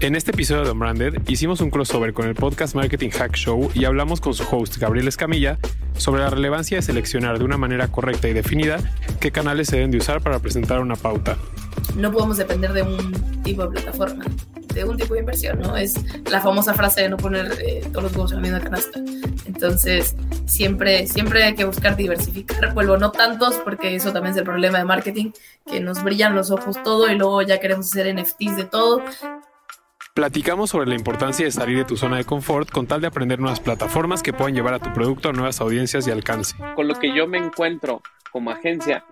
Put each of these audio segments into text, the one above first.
En este episodio de Unbranded hicimos un crossover con el podcast Marketing Hack Show y hablamos con su host Gabriel Escamilla sobre la relevancia de seleccionar de una manera correcta y definida qué canales se deben de usar para presentar una pauta. No podemos depender de un tipo de plataforma, de un tipo de inversión, ¿no? Es la famosa frase de no poner eh, todos los huevos en la misma canasta. Entonces, siempre, siempre hay que buscar diversificar. Vuelvo, no tantos, porque eso también es el problema de marketing, que nos brillan los ojos todo y luego ya queremos hacer NFTs de todo. Platicamos sobre la importancia de salir de tu zona de confort con tal de aprender nuevas plataformas que puedan llevar a tu producto a nuevas audiencias y alcance. Con lo que yo me encuentro como agencia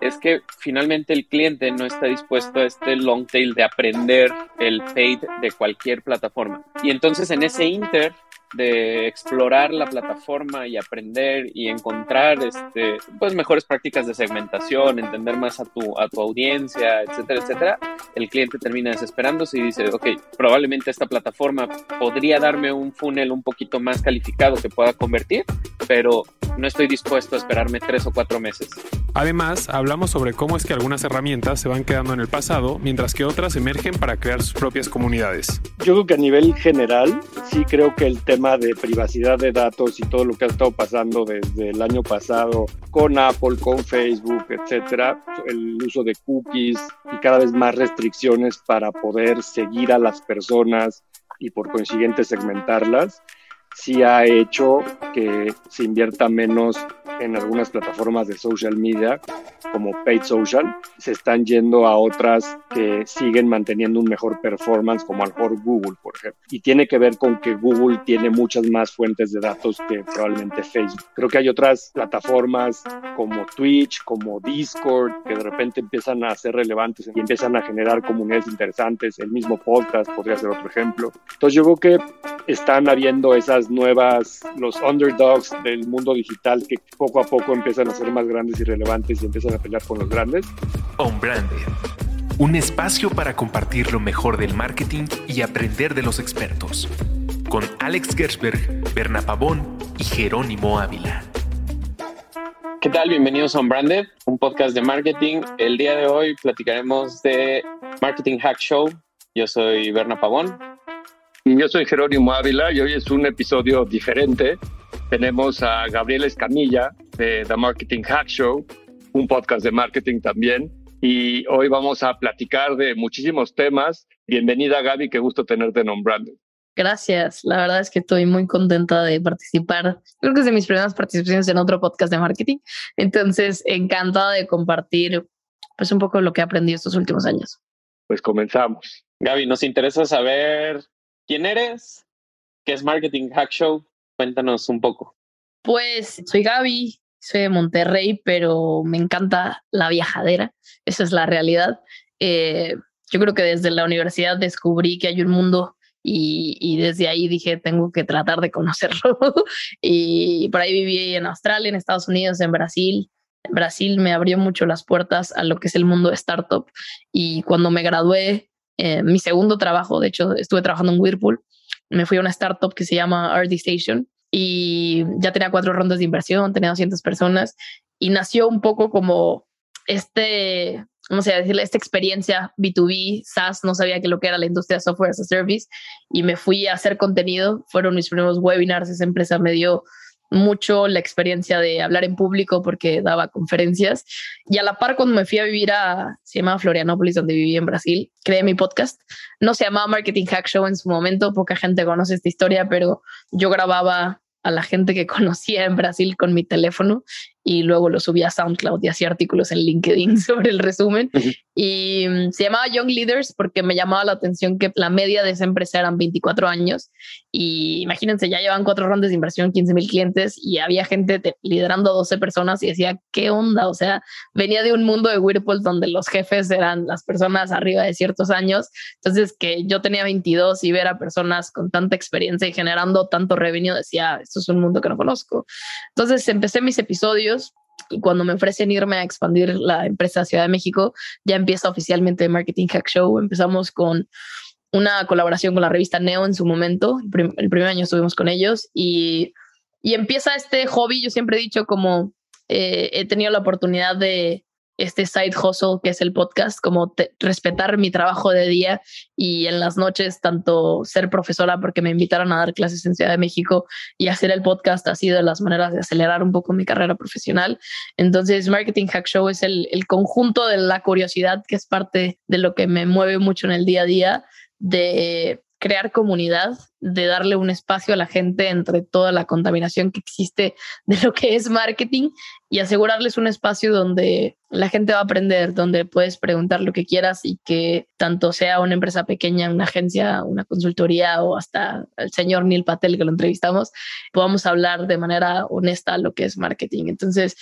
es que finalmente el cliente no está dispuesto a este long tail de aprender el paid de cualquier plataforma. Y entonces en ese inter de explorar la plataforma y aprender y encontrar este, pues mejores prácticas de segmentación, entender más a tu, a tu audiencia, etcétera, etcétera, el cliente termina desesperándose y dice, ok, probablemente esta plataforma podría darme un funnel un poquito más calificado que pueda convertir, pero no estoy dispuesto a esperarme tres o cuatro meses. Además, hablamos sobre cómo es que algunas herramientas se van quedando en el pasado, mientras que otras emergen para crear sus propias comunidades. Yo creo que a nivel general, sí creo que el tema de privacidad de datos y todo lo que ha estado pasando desde el año pasado con Apple, con Facebook, etcétera, el uso de cookies y cada vez más restricciones para poder seguir a las personas y por consiguiente segmentarlas, sí ha hecho que se invierta menos en algunas plataformas de social media como Paid Social, se están yendo a otras que siguen manteniendo un mejor performance como al mejor Google, por ejemplo. Y tiene que ver con que Google tiene muchas más fuentes de datos que probablemente Facebook. Creo que hay otras plataformas como Twitch, como Discord, que de repente empiezan a ser relevantes y empiezan a generar comunidades interesantes. El mismo podcast podría ser otro ejemplo. Entonces yo creo que están habiendo esas nuevas, los underdogs del mundo digital que poco a poco empiezan a ser más grandes y relevantes y empiezan a pelear con los grandes. On Branded, un espacio para compartir lo mejor del marketing y aprender de los expertos. Con Alex Gersberg, Berna Pavón y Jerónimo Ávila. ¿Qué tal? Bienvenidos a Unbranded, un podcast de marketing. El día de hoy platicaremos de Marketing Hack Show. Yo soy Berna Pavón. Y yo soy Jerónimo Ávila y hoy es un episodio diferente. Tenemos a Gabriel Escamilla de The Marketing Hack Show, un podcast de marketing también. Y hoy vamos a platicar de muchísimos temas. Bienvenida Gaby, qué gusto tenerte en Unbranded. Gracias, la verdad es que estoy muy contenta de participar. Creo que es de mis primeras participaciones en otro podcast de marketing. Entonces, encantada de compartir pues un poco lo que he aprendido estos últimos años. Pues comenzamos. Gaby, nos interesa saber quién eres, qué es Marketing Hack Show. Cuéntanos un poco. Pues soy Gaby, soy de Monterrey, pero me encanta la viajadera. Esa es la realidad. Eh, yo creo que desde la universidad descubrí que hay un mundo y, desde ahí dije, tengo que tratar de conocerlo. y por ahí viví en Australia, en Estados Unidos, en Brasil. Brasil me abrió mucho las puertas a lo que es el mundo de startup. Y cuando me gradué, eh, mi segundo trabajo, de hecho, estuve trabajando en Whirlpool, me fui a una startup que se llama RD Station y ya tenía cuatro rondas de inversión, tenía 200 personas y nació un poco como este vamos a decirle, esta experiencia B2B, SaaS, no sabía que lo que era la industria software as a service y me fui a hacer contenido. Fueron mis primeros webinars. Esa empresa me dio mucho la experiencia de hablar en público porque daba conferencias. Y a la par, cuando me fui a vivir a, se llamaba Florianópolis, donde viví en Brasil, creé mi podcast. No se llamaba Marketing Hack Show en su momento, poca gente conoce esta historia, pero yo grababa a la gente que conocía en Brasil con mi teléfono y luego lo subí a SoundCloud y hacía artículos en LinkedIn sobre el resumen. Y mm, se llamaba Young Leaders porque me llamaba la atención que la media de esa empresa eran 24 años y imagínense, ya llevan cuatro rondas de inversión, 15 mil clientes y había gente liderando 12 personas y decía, ¿qué onda? O sea, venía de un mundo de Whirlpool donde los jefes eran las personas arriba de ciertos años. Entonces, que yo tenía 22 y ver a personas con tanta experiencia y generando tanto revenue, decía, esto es un mundo que no conozco. Entonces, empecé mis episodios y cuando me ofrecen irme a expandir la empresa Ciudad de México, ya empieza oficialmente Marketing Hack Show. Empezamos con una colaboración con la revista Neo en su momento. El, primer año estuvimos con ellos y, y, empieza este hobby. Yo siempre he dicho como eh, he tenido la oportunidad de este side hustle que es el podcast, como respetar mi trabajo de día y en las noches tanto ser profesora porque me invitaron a dar clases en Ciudad de México y hacer el podcast ha sido las maneras de acelerar un poco mi carrera profesional. Entonces, Marketing Hack Show es el, el conjunto de la curiosidad que es parte de lo que me mueve mucho en el día a día de crear comunidad, de darle un espacio a la gente entre toda la contaminación que existe de lo que es marketing y asegurarles un espacio donde la gente va a aprender, donde puedes preguntar lo que quieras y que tanto sea una empresa pequeña, una agencia, una consultoría o hasta el señor Neil Patel que lo entrevistamos, podamos hablar de manera honesta lo que es marketing. Entonces,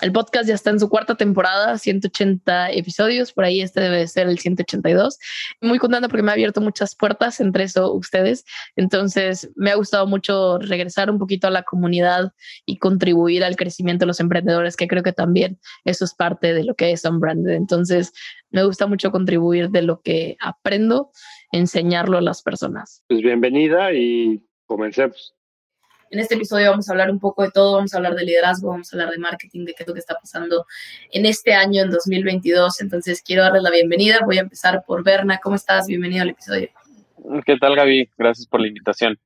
el podcast ya está en su cuarta temporada, 180 episodios, por ahí este debe ser el 182. Muy contenta porque me ha abierto muchas puertas, entre eso ustedes. Entonces, me ha gustado mucho regresar un poquito a la comunidad y contribuir al crecimiento de los emprendedores, que creo que también eso es parte de lo que es Unbranded. Entonces, me gusta mucho contribuir de lo que aprendo, enseñarlo a las personas. Pues bienvenida y comencemos. En este episodio vamos a hablar un poco de todo, vamos a hablar de liderazgo, vamos a hablar de marketing, de qué es lo que está pasando en este año, en 2022. Entonces, quiero darles la bienvenida. Voy a empezar por Berna. ¿Cómo estás? Bienvenido al episodio. ¿Qué tal, Gaby? Gracias por la invitación.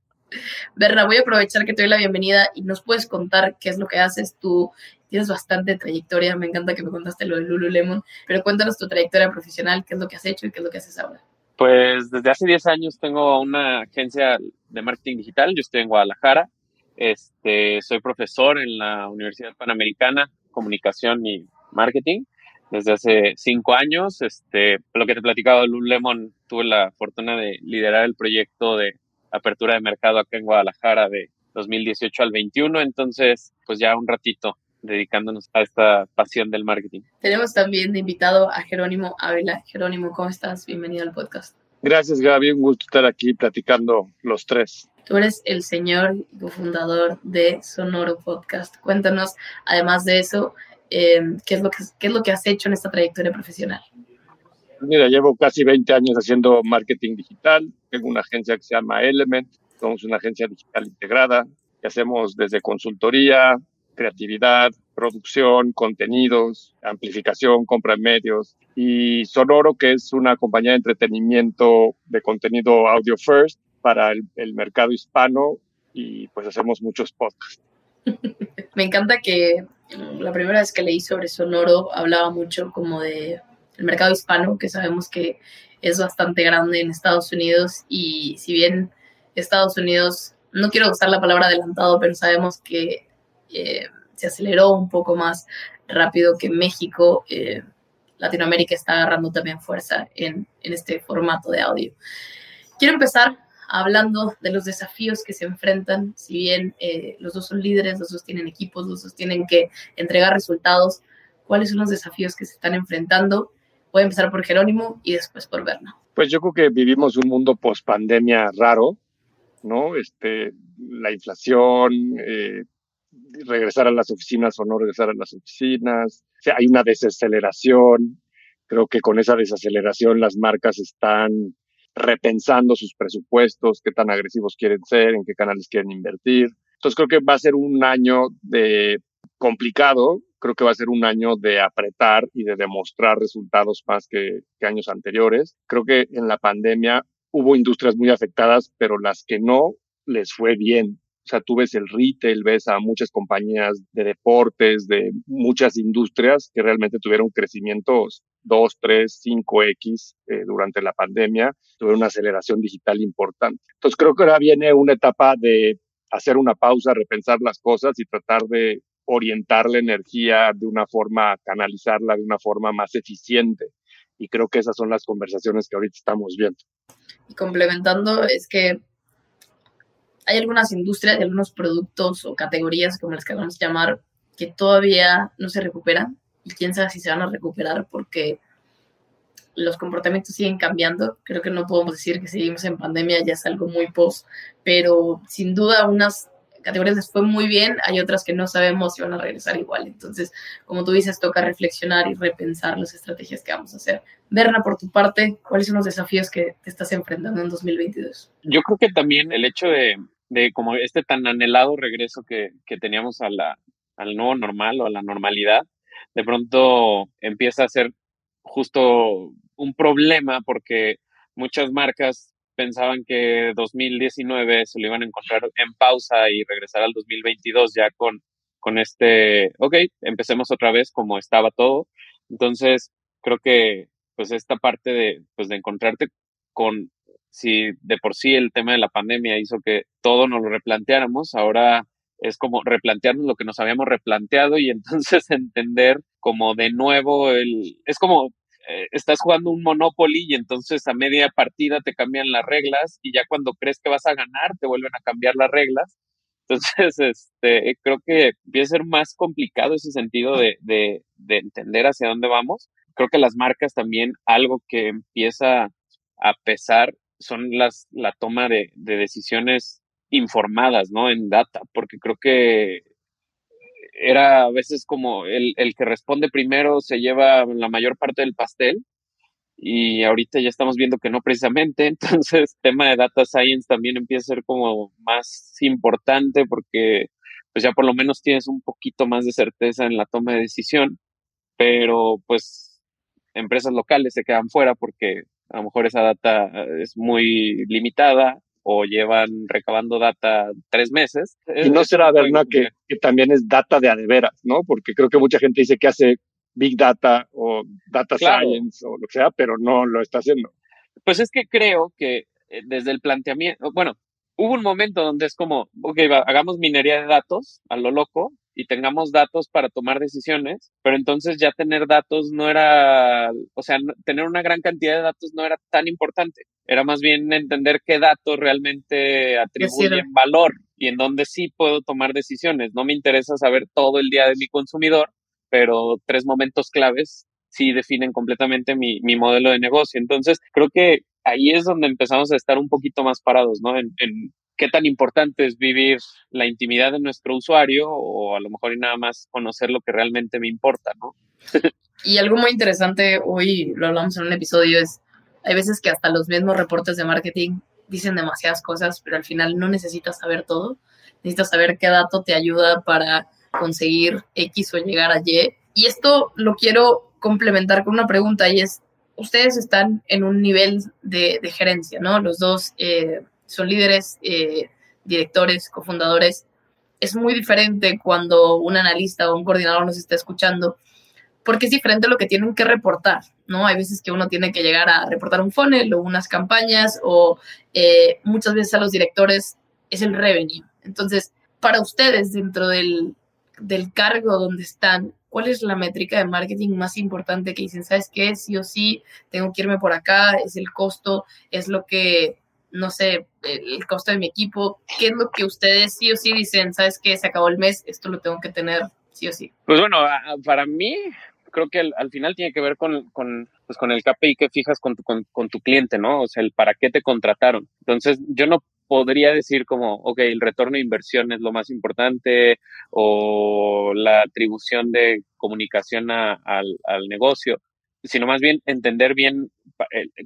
Berna, voy a aprovechar que te doy la bienvenida y nos puedes contar qué es lo que haces. Tú tienes bastante trayectoria, me encanta que me contaste lo de Lululemon, pero cuéntanos tu trayectoria profesional, qué es lo que has hecho y qué es lo que haces ahora. Pues desde hace 10 años tengo una agencia de marketing digital, yo estoy en Guadalajara, este, soy profesor en la Universidad Panamericana, Comunicación y Marketing, desde hace cinco años. Este, lo que te he platicado, Lululemon, tuve la fortuna de liderar el proyecto de apertura de mercado acá en Guadalajara de 2018 al 21, entonces pues ya un ratito dedicándonos a esta pasión del marketing. Tenemos también de invitado a Jerónimo Ávila. Jerónimo, ¿cómo estás? Bienvenido al podcast. Gracias, Gaby. Un gusto estar aquí platicando los tres. Tú eres el señor y cofundador de Sonoro Podcast. Cuéntanos, además de eso, eh, ¿qué, es lo que, ¿qué es lo que has hecho en esta trayectoria profesional? Mira, llevo casi 20 años haciendo marketing digital. Tengo una agencia que se llama Element. Somos una agencia digital integrada que hacemos desde consultoría, creatividad, producción, contenidos, amplificación, compra de medios. Y Sonoro, que es una compañía de entretenimiento de contenido audio first para el, el mercado hispano y pues hacemos muchos podcasts. Me encanta que la primera vez que leí sobre Sonoro hablaba mucho como de el mercado hispano, que sabemos que es bastante grande en Estados Unidos y si bien Estados Unidos, no quiero usar la palabra adelantado, pero sabemos que eh, se aceleró un poco más rápido que México, eh, Latinoamérica está agarrando también fuerza en, en este formato de audio. Quiero empezar hablando de los desafíos que se enfrentan, si bien eh, los dos son líderes, los dos tienen equipos, los dos tienen que entregar resultados, ¿cuáles son los desafíos que se están enfrentando? Voy a empezar por Jerónimo y después por Berna. Pues yo creo que vivimos un mundo post pandemia raro, ¿no? Este, la inflación, eh, regresar a las oficinas o no regresar a las oficinas, o hay una desaceleración. Creo que con esa desaceleración las marcas están repensando sus presupuestos, qué tan agresivos quieren ser, en qué canales quieren invertir. Entonces creo que va a ser un año de complicado, creo que va a ser un año de apretar y de demostrar resultados más que, que años anteriores. Creo que en la pandemia hubo industrias muy afectadas, pero las que no les fue bien. O sea, tú ves el retail, ves a muchas compañías de deportes, de muchas industrias que realmente tuvieron crecimientos 2, 3, 5X eh, durante la pandemia, tuvieron una aceleración digital importante. Entonces creo que ahora viene una etapa de hacer una pausa, repensar las cosas y tratar de orientar la energía de una forma, canalizarla de una forma más eficiente. Y creo que esas son las conversaciones que ahorita estamos viendo. Y complementando, es que hay algunas industrias y algunos productos o categorías, como las que vamos a llamar, que todavía no se recuperan y quién sabe si se van a recuperar porque los comportamientos siguen cambiando. Creo que no podemos decir que seguimos en pandemia, ya es algo muy post, pero sin duda unas categorías les fue muy bien, hay otras que no sabemos si van a regresar igual. Entonces, como tú dices, toca reflexionar y repensar las estrategias que vamos a hacer. Berna, por tu parte, ¿cuáles son los desafíos que te estás enfrentando en 2022? Yo creo que también el hecho de, de como este tan anhelado regreso que, que teníamos a la, al nuevo normal o a la normalidad, de pronto empieza a ser justo un problema porque muchas marcas pensaban que 2019 se lo iban a encontrar en pausa y regresar al 2022 ya con, con este, ok, empecemos otra vez como estaba todo. Entonces, creo que pues esta parte de, pues, de encontrarte con, si de por sí el tema de la pandemia hizo que todo nos lo replanteáramos, ahora es como replantearnos lo que nos habíamos replanteado y entonces entender como de nuevo el, es como eh, estás jugando un Monopoly y entonces a media partida te cambian las reglas y ya cuando crees que vas a ganar te vuelven a cambiar las reglas. Entonces, este, creo que empieza a ser más complicado ese sentido de, de, de entender hacia dónde vamos. Creo que las marcas también algo que empieza a pesar son las, la toma de, de decisiones informadas, ¿no? En data, porque creo que era a veces como el, el que responde primero se lleva la mayor parte del pastel y ahorita ya estamos viendo que no precisamente, entonces tema de data science también empieza a ser como más importante porque pues ya por lo menos tienes un poquito más de certeza en la toma de decisión, pero pues empresas locales se quedan fuera porque a lo mejor esa data es muy limitada o llevan recabando data tres meses. Y no será, verdad que, que, también es data de adeveras, ¿no? Porque creo que mucha gente dice que hace Big Data o Data Science o lo que sea, pero no lo está haciendo. Pues es que creo que eh, desde el planteamiento, bueno, hubo un momento donde es como, ok, hagamos minería de datos a lo loco y tengamos datos para tomar decisiones, pero entonces ya tener datos no era, o sea, tener una gran cantidad de datos no era tan importante. Era más bien entender qué datos realmente atribuyen valor y en dónde sí puedo tomar decisiones. No me interesa saber todo el día de mi consumidor, pero tres momentos claves sí definen completamente mi, mi modelo de negocio. Entonces, creo que ahí es donde empezamos a estar un poquito más parados, ¿no? En, en qué tan importante es vivir la intimidad de nuestro usuario o a lo mejor y nada más conocer lo que realmente me importa, ¿no? y algo muy interesante, hoy lo hablamos en un episodio, es, hay veces que hasta los mismos reportes de marketing dicen demasiadas cosas, pero al final no necesitas saber todo, necesitas saber qué dato te ayuda para conseguir X o llegar a Y. Y esto lo quiero complementar con una pregunta y es, ustedes están en un nivel de, de gerencia, ¿no? Los dos... Eh, son líderes, eh, directores, cofundadores. Es muy diferente cuando un analista o un coordinador nos está escuchando, porque es diferente lo que tienen que reportar, ¿no? Hay veces que uno tiene que llegar a reportar un funnel o unas campañas, o eh, muchas veces a los directores es el revenue. Entonces, para ustedes, dentro del, del cargo donde están, ¿cuál es la métrica de marketing más importante que dicen, sabes qué, sí o sí, tengo que irme por acá, es el costo, es lo que no sé, el costo de mi equipo, ¿qué es lo que ustedes sí o sí dicen? ¿Sabes qué? Se acabó el mes, esto lo tengo que tener sí o sí. Pues bueno, para mí creo que al, final tiene que ver con, con, pues con el KPI que fijas con tu, con, con, tu cliente, ¿no? O sea, el para qué te contrataron. Entonces, yo no podría decir como, ok, el retorno de inversión es lo más importante o la atribución de comunicación a, al, al negocio sino más bien entender bien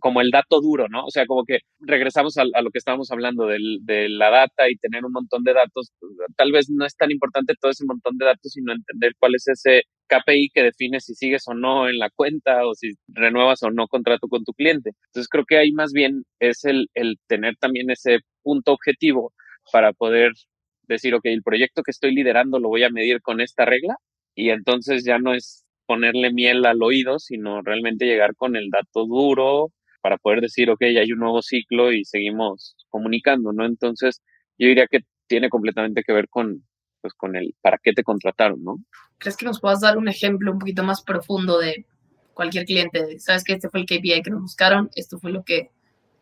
como el dato duro, ¿no? O sea, como que regresamos a, lo que estábamos hablando del, de la data y tener un montón de datos. Tal vez no es tan importante todo ese montón de datos, sino entender cuál es ese KPI que define si sigues o no en la cuenta o si renuevas o no contrato con tu cliente. Entonces creo que ahí más bien es el, el tener también ese punto objetivo para poder decir, ok, el proyecto que estoy liderando lo voy a medir con esta regla y entonces ya no es ponerle miel al oído, sino realmente llegar con el dato duro para poder decir, ok, ya hay un nuevo ciclo y seguimos comunicando, ¿no? Entonces, yo diría que tiene completamente que ver con, pues, con el para qué te contrataron, ¿no? ¿Crees que nos puedas dar un ejemplo un poquito más profundo de cualquier cliente? Sabes que este fue el KPI que nos buscaron, esto fue lo que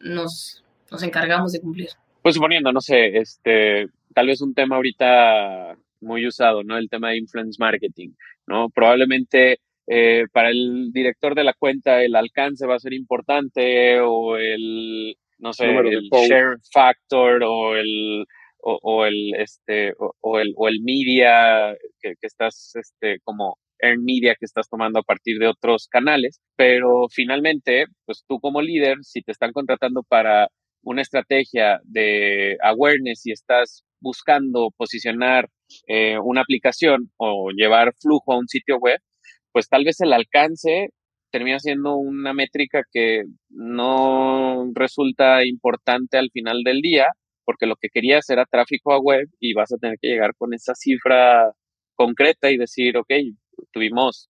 nos, nos encargamos de cumplir. Pues suponiendo, no sé, este, tal vez un tema ahorita muy usado, ¿no? El tema de influence marketing, ¿no? Probablemente eh, para el director de la cuenta el alcance va a ser importante o el, no sé, el share factor o el, o, el, este, o, el, o el media que, que estás, este, como earn media que estás tomando a partir de otros canales, pero finalmente, pues tú como líder, si te están contratando para una estrategia de awareness y estás buscando posicionar eh, una aplicación o llevar flujo a un sitio web, pues tal vez el alcance termina siendo una métrica que no resulta importante al final del día, porque lo que querías era tráfico a web y vas a tener que llegar con esa cifra concreta y decir, ok, tuvimos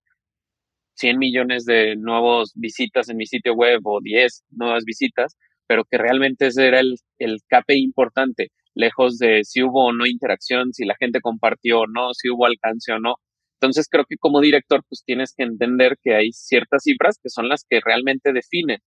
100 millones de nuevos visitas en mi sitio web o 10 nuevas visitas, pero que realmente ese era el, el importante, lejos de si hubo o no interacción, si la gente compartió o no, si hubo alcance o no. Entonces creo que como director pues tienes que entender que hay ciertas cifras que son las que realmente definen.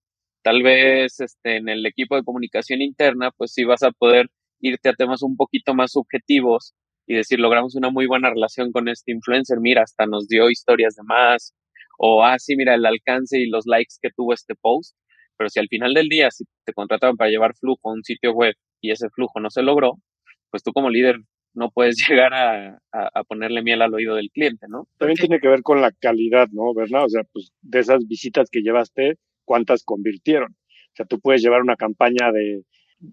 Tal vez este, en el equipo de comunicación interna pues sí vas a poder irte a temas un poquito más subjetivos y decir logramos una muy buena relación con este influencer, mira, hasta nos dio historias de más, o ah, mira el alcance y los likes que tuvo este post, pero si al final del día, si te contrataban para llevar flujo a un sitio web y ese flujo no se logró, pues tú como líder no puedes llegar a, ponerle miel al oído del cliente, ¿no? También tiene que ver con la calidad, ¿no, ¿verdad? O sea, pues de esas visitas que llevaste, ¿cuántas convirtieron? O sea, tú puedes llevar una campaña de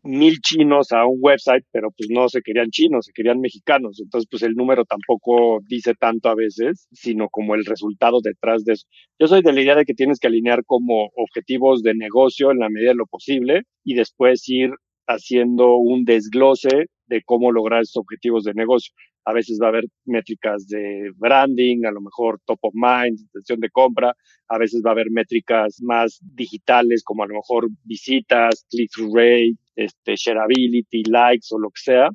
mil chinos a un website, pero pues no se querían chinos, se querían mexicanos. Entonces, pues el número tampoco dice tanto a veces, sino como el resultado detrás de eso. Yo soy de la idea de que tienes que alinear como objetivos de negocio en la medida de lo posible y después ir haciendo un desglose de cómo lograr esos objetivos de negocio. A veces va a haber métricas de branding, a lo mejor top of mind, intención de compra. A veces va a haber métricas más digitales, como a lo mejor visitas, click-through rate, este, shareability, likes o lo que sea.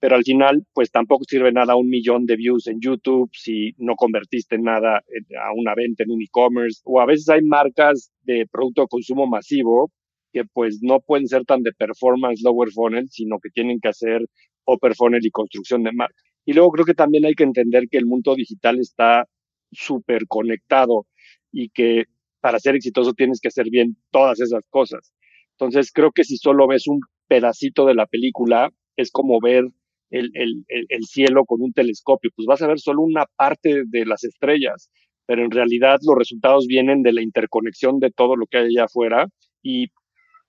Pero al final, pues tampoco sirve nada un millón de views en YouTube si no convertiste nada a una venta en un e-commerce. O a veces hay marcas de producto de consumo masivo que pues no pueden ser tan de performance lower funnel, sino que tienen que hacer upper funnel y construcción de marca. Y luego creo que también hay que entender que el mundo digital está súper conectado y que para ser exitoso tienes que hacer bien todas esas cosas. Entonces creo que si solo ves un pedacito de la película, es como ver el, el, el, cielo con un telescopio, pues vas a ver solo una parte de las estrellas, pero en realidad los resultados vienen de la interconexión de todo lo que hay allá afuera y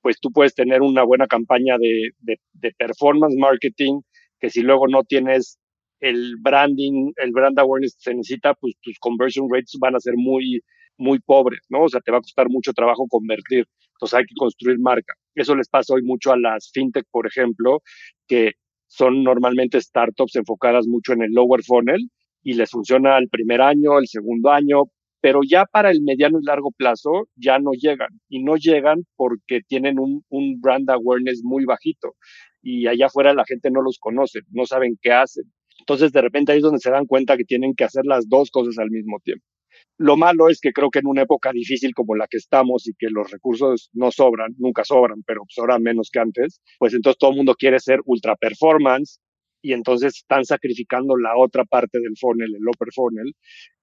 pues tú puedes tener una buena campaña de, de, performance marketing, que si luego no tienes el branding, el brand awareness que se necesita, pues tus conversion rates van a ser muy, muy pobres, ¿no? O sea, te va a costar mucho trabajo convertir. Entonces hay que construir marca. Eso les pasa hoy mucho a las fintech, por ejemplo, que son normalmente startups enfocadas mucho en el lower funnel y les funciona el primer año, el segundo año, pero ya para el mediano y largo plazo ya no llegan y no llegan porque tienen un, un brand awareness muy bajito y allá afuera la gente no los conoce, no saben qué hacen. Entonces de repente ahí es donde se dan cuenta que tienen que hacer las dos cosas al mismo tiempo. Lo malo es que creo que en una época difícil como la que estamos y que los recursos no sobran, nunca sobran, pero sobran menos que antes, pues entonces todo el mundo quiere ser ultra performance y entonces están sacrificando la otra parte del funnel, el upper funnel,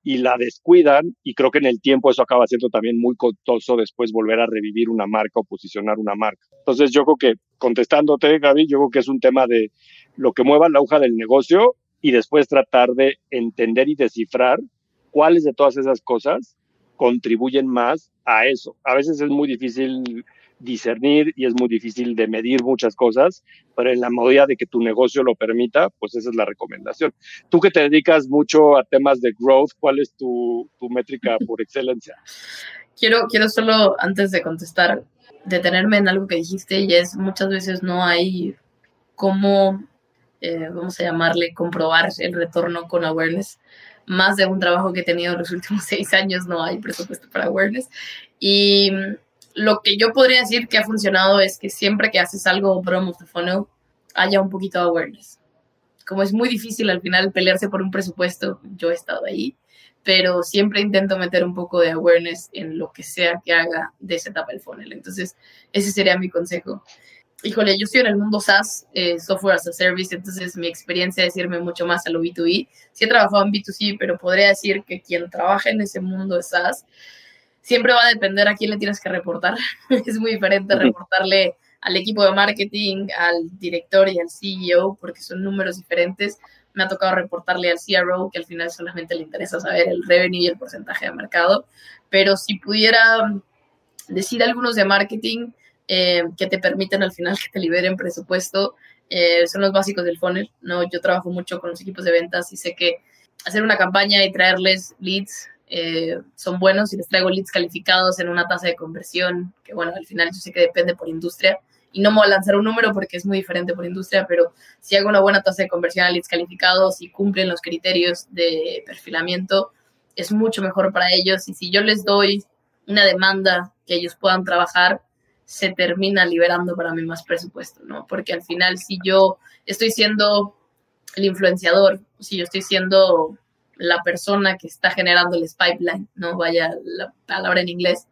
y la descuidan y creo que en el tiempo eso acaba siendo también muy costoso después volver a revivir una marca o posicionar una marca. Entonces yo creo que contestándote, Gaby, yo creo que es un tema de lo que mueva la aguja del negocio y después tratar de entender y descifrar cuáles de todas esas cosas contribuyen más a eso. A veces es muy difícil discernir y es muy difícil de medir muchas cosas, pero en la medida de que tu negocio lo permita, pues esa es la recomendación. Tú que te dedicas mucho a temas de growth, ¿cuál es tu, tu métrica por excelencia? Quiero, quiero solo, antes de contestar, detenerme en algo que dijiste y es muchas veces no hay cómo, eh, vamos a llamarle, comprobar el retorno con awareness. Más de un trabajo que he tenido en los últimos seis años no hay presupuesto para awareness. Y lo que yo podría decir que ha funcionado es que siempre que haces algo bottom of the funnel, haya un poquito de awareness. Como es muy difícil al final pelearse por un presupuesto, yo he estado ahí, pero siempre intento meter un poco de awareness en lo que sea que haga de esa etapa del funnel. Entonces, ese sería mi consejo. Híjole, yo estoy en el mundo SaaS, eh, Software as a Service, entonces mi experiencia es irme mucho más a lo B2B. Sí he trabajado en B2C, pero podría decir que quien trabaja en ese mundo de SaaS siempre va a depender a quién le tienes que reportar. es muy diferente reportarle al equipo de marketing, al director y al CEO, porque son números diferentes. Me ha tocado reportarle al CRO, que al final solamente le interesa saber el revenue y el porcentaje de mercado. Pero si pudiera decir algunos de marketing eh, que te permiten al final que te liberen presupuesto, eh, son los básicos del funnel. ¿no? Yo trabajo mucho con los equipos de ventas y sé que hacer una campaña y traerles leads eh, son buenos y les traigo leads calificados en una tasa de conversión, que bueno, al final yo sé que depende por industria, y no me voy a lanzar un número porque es muy diferente por industria, pero si hago una buena tasa de conversión a leads calificados y cumplen los criterios de perfilamiento, es mucho mejor para ellos. Y si yo les doy una demanda que ellos puedan trabajar, se termina liberando para mí más presupuesto, ¿no? Porque al final, si yo estoy siendo el influenciador, si yo estoy siendo la persona que está generando el pipeline, no vaya la palabra en inglés,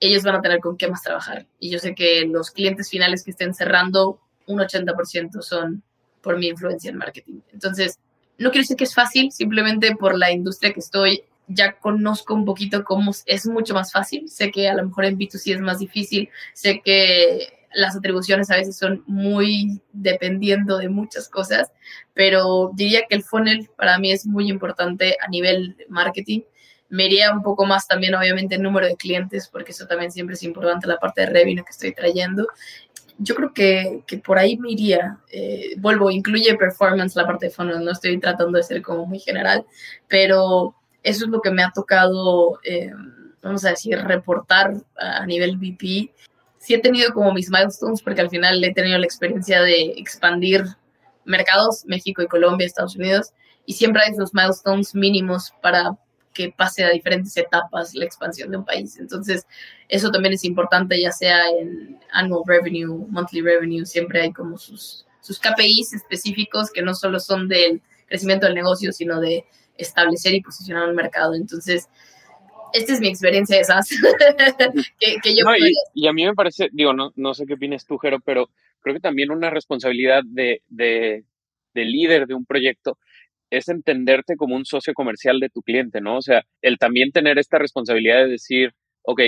ellos van a tener con qué más trabajar. Y yo sé que los clientes finales que estén cerrando, un 80% son por mi influencia en marketing. Entonces, no quiero decir que es fácil, simplemente por la industria que estoy, ya conozco un poquito cómo es mucho más fácil. Sé que a lo mejor en B2C es más difícil, sé que las atribuciones a veces son muy dependiendo de muchas cosas, pero diría que el funnel para mí es muy importante a nivel marketing me iría un poco más también, obviamente, el número de clientes, porque eso también siempre es importante, la parte de revenue que estoy trayendo. Yo creo que, que por ahí me iría. Eh, vuelvo, incluye performance, la parte de funnel, no estoy tratando de ser como muy general, pero eso es lo que me ha tocado, eh, vamos a decir, reportar a nivel VP. Sí he tenido como mis milestones, porque al final he tenido la experiencia de expandir mercados, México y Colombia, Estados Unidos, y siempre hay esos milestones mínimos para que pase a diferentes etapas la expansión de un país. Entonces, eso también es importante, ya sea en annual revenue, monthly revenue, siempre hay como sus, sus KPIs específicos que no solo son del crecimiento del negocio, sino de establecer y posicionar un mercado. Entonces, esta es mi experiencia de esas. que, yo y, a mí me parece, digo, no, no sé qué opinas tú, Jero, pero creo que también una responsabilidad de, de, de líder de un proyecto es entenderte como un socio comercial de tu cliente, ¿no? O sea, el también tener esta responsabilidad de decir, ok,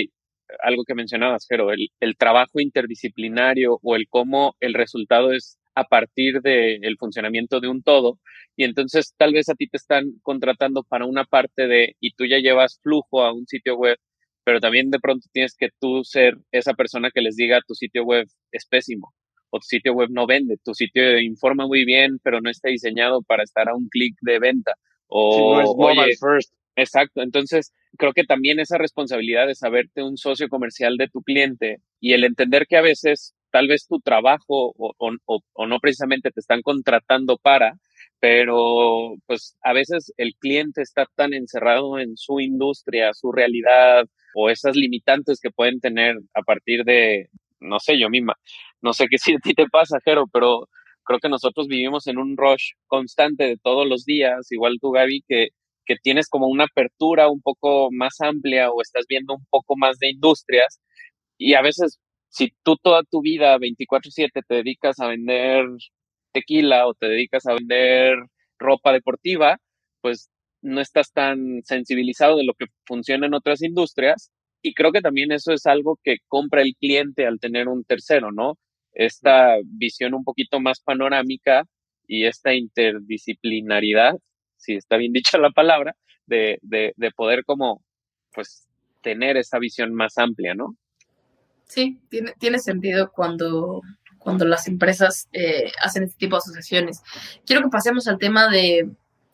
algo que mencionabas, pero el, el trabajo interdisciplinario o el cómo el resultado es a partir del funcionamiento de un todo. Y entonces tal vez a ti te están contratando para una parte de, y tú ya llevas flujo a un sitio web, pero también de pronto tienes que tú ser esa persona que les diga tu sitio web es pésimo o tu sitio web no vende, tu sitio informa muy bien, pero no está diseñado para estar a un clic de venta. O, no es mobile first. Exacto, entonces creo que también esa responsabilidad de saberte un socio comercial de tu cliente y el entender que a veces tal vez tu trabajo o, no precisamente te están contratando para, pero pues a veces el cliente está tan encerrado en su industria, su realidad o esas limitantes que pueden tener a partir de, no sé, yo misma, no sé qué si a ti te pasa, Jero, pero creo que nosotros vivimos en un rush constante de todos los días, igual tú, Gaby, que, que tienes como una apertura un poco más amplia o estás viendo un poco más de industrias y a veces si tú toda tu vida 24/7 te dedicas a vender tequila o te dedicas a vender ropa deportiva, pues no estás tan sensibilizado de lo que funciona en otras industrias y creo que también eso es algo que compra el cliente al tener un tercero, ¿no? Esta visión un poquito más panorámica y esta interdisciplinaridad, si está bien dicha la palabra, de, de, de poder como, pues, tener esa visión más amplia, ¿no? Sí, tiene, tiene sentido cuando, cuando las empresas eh, hacen este tipo de asociaciones. Quiero que pasemos al tema de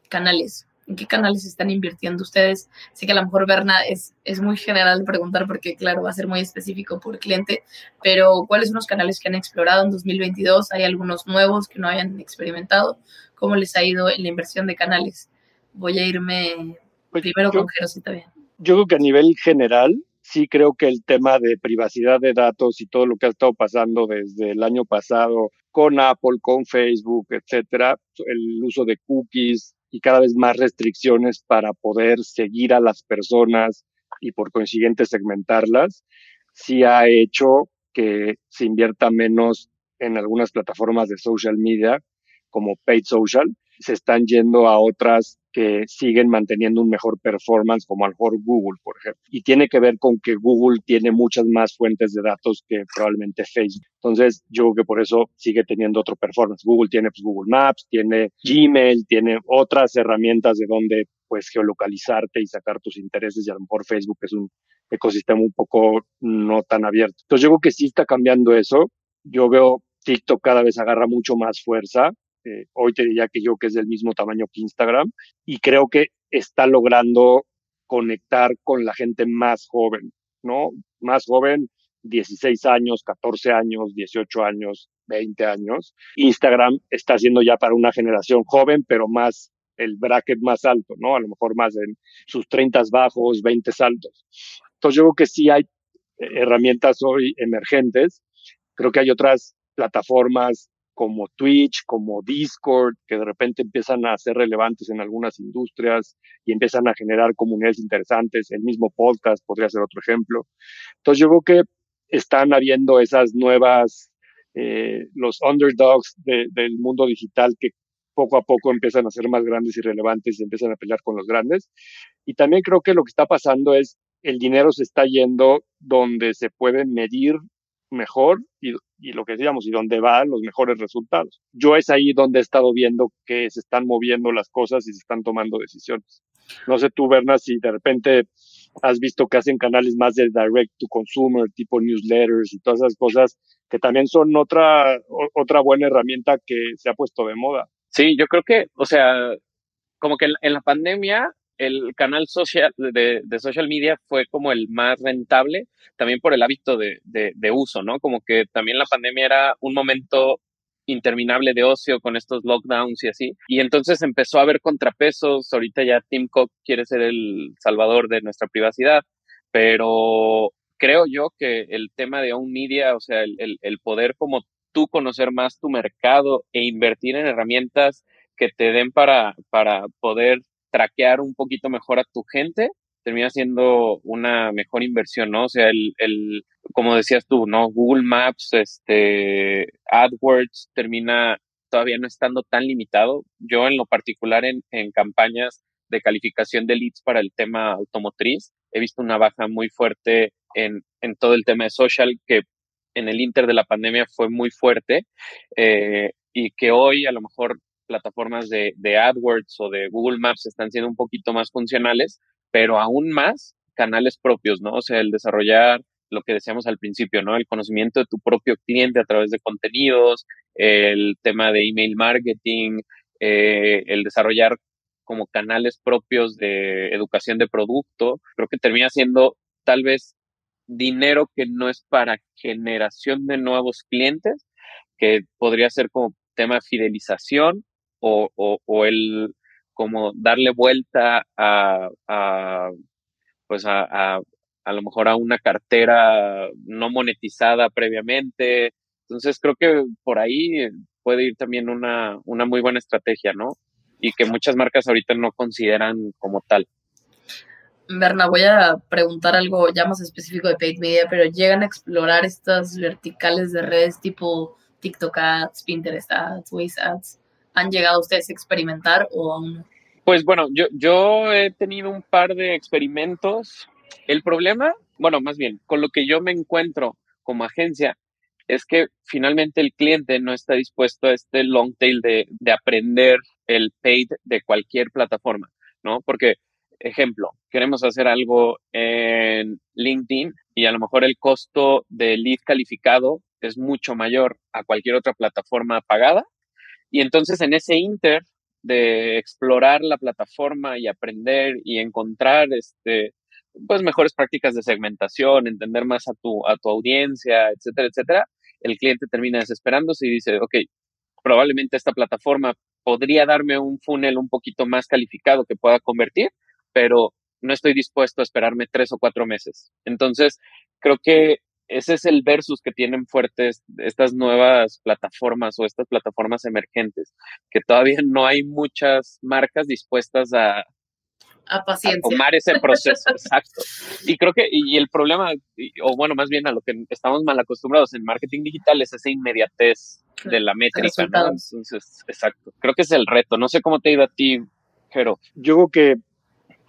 canales en qué canales están invirtiendo ustedes. Sé que a lo mejor Berna es, es muy general preguntar porque, claro, va a ser muy específico por cliente, pero ¿cuáles son los canales que han explorado en 2022? ¿Hay algunos nuevos que no hayan experimentado? ¿Cómo les ha ido en la inversión de canales? Voy a irme pues primero con Jerosita bien. Yo creo que a nivel general, sí creo que el tema de privacidad de datos y todo lo que ha estado pasando desde el año pasado con Apple, con Facebook, etcétera, el uso de cookies, y cada vez más restricciones para poder seguir a las personas y por consiguiente segmentarlas, sí ha hecho que se invierta menos en algunas plataformas de social media como paid social se están yendo a otras que siguen manteniendo un mejor performance, como al mejor Google, por ejemplo. Y tiene que ver con que Google tiene muchas más fuentes de datos que probablemente Facebook. Entonces, yo creo que por eso sigue teniendo otro performance. Google tiene pues, Google Maps, tiene Gmail, tiene otras herramientas de donde pues geolocalizarte y sacar tus intereses y a lo mejor Facebook es un ecosistema un poco no tan abierto. Entonces yo creo que sí está cambiando eso. Yo veo TikTok cada vez agarra mucho más fuerza hoy te diría que yo que es del mismo tamaño que Instagram y creo que está logrando conectar con la gente más joven, ¿no? Más joven, 16 años, 14 años, 18 años, 20 años. Instagram está haciendo ya para una generación joven, pero más el bracket más alto, ¿no? A lo mejor más en sus 30 bajos, 20 altos. Entonces yo creo que sí hay eh, herramientas hoy emergentes. Creo que hay otras plataformas como Twitch, como Discord, que de repente empiezan a ser relevantes en algunas industrias y empiezan a generar comunidades interesantes. El mismo podcast podría ser otro ejemplo. Entonces yo creo que están habiendo esas nuevas, eh, los underdogs del mundo digital que poco a poco empiezan a ser más grandes y relevantes y empiezan a pelear con los grandes. Y también creo que lo que está pasando es el dinero se está yendo donde se pueden medir mejor y, y, lo que decíamos, y donde van los mejores resultados. Yo es ahí donde he estado viendo que se están moviendo las cosas y se están tomando decisiones. No sé tú, Berna, si de repente has visto que hacen canales más de direct to consumer, tipo newsletters y todas esas cosas, que también son otra, otra buena herramienta que se ha puesto de moda. Sí, yo creo que, o sea, como que en la pandemia el canal social de, de, social media fue como el más rentable, también por el hábito de, de, uso, ¿no? Como que también la pandemia era un momento interminable de ocio con estos lockdowns y así. Y entonces empezó a haber contrapesos. Ahorita ya Tim Cook quiere ser el salvador de nuestra privacidad, pero creo yo que el tema de un media, o sea, el, el, el poder como tú conocer más tu mercado e invertir en herramientas que te den para, para poder traquear un poquito mejor a tu gente, termina siendo una mejor inversión, ¿no? O sea, el, el, como decías tú, ¿no? Google Maps, este, AdWords termina todavía no estando tan limitado. Yo en lo particular en, en campañas de calificación de leads para el tema automotriz, he visto una baja muy fuerte en, en todo el tema de social que en el inter de la pandemia fue muy fuerte eh, y que hoy a lo mejor plataformas de, de AdWords o de Google Maps están siendo un poquito más funcionales, pero aún más canales propios, ¿no? O sea, el desarrollar lo que decíamos al principio, ¿no? El conocimiento de tu propio cliente a través de contenidos, el tema de email marketing, eh, el desarrollar como canales propios de educación de producto, creo que termina siendo tal vez dinero que no es para generación de nuevos clientes, que podría ser como tema de fidelización o, o, o el como darle vuelta a, a pues a, a, a, lo mejor a una cartera no monetizada previamente. Entonces creo que por ahí puede ir también una, una muy buena estrategia, ¿no? Y que muchas marcas ahorita no consideran como tal. Berna, voy a preguntar algo ya más específico de paid media, pero llegan a explorar estas verticales de redes tipo TikTok ads, Pinterest ads, Waze ads han llegado ustedes a experimentar o aún? Pues bueno, yo, yo he tenido un par de experimentos. El problema, bueno, más bien, con lo que yo me encuentro como agencia, es que finalmente el cliente no está dispuesto a este long tail de, de aprender el paid de cualquier plataforma, ¿no? Porque, ejemplo, queremos hacer algo en LinkedIn y a lo mejor el costo del lead calificado es mucho mayor a cualquier otra plataforma pagada y entonces en ese inter de explorar la plataforma y aprender y encontrar este pues mejores prácticas de segmentación, entender más a tu, a tu audiencia, etcétera, etcétera, el cliente termina desesperándose y dice, ok, probablemente esta plataforma podría darme un funnel un poquito más calificado que pueda convertir, pero no estoy dispuesto a esperarme tres o cuatro meses. Entonces, creo que ese es el versus que tienen fuertes estas nuevas plataformas o estas plataformas emergentes, que todavía no hay muchas marcas dispuestas a, a, paciencia. a tomar ese proceso, exacto. Y creo que, y el problema, o bueno, más bien a lo que estamos mal acostumbrados en marketing digital es esa inmediatez de la métrica, ¿no? Entonces, exacto. Creo que es el reto. No sé cómo te ha ido a ti, Jero. Yo creo que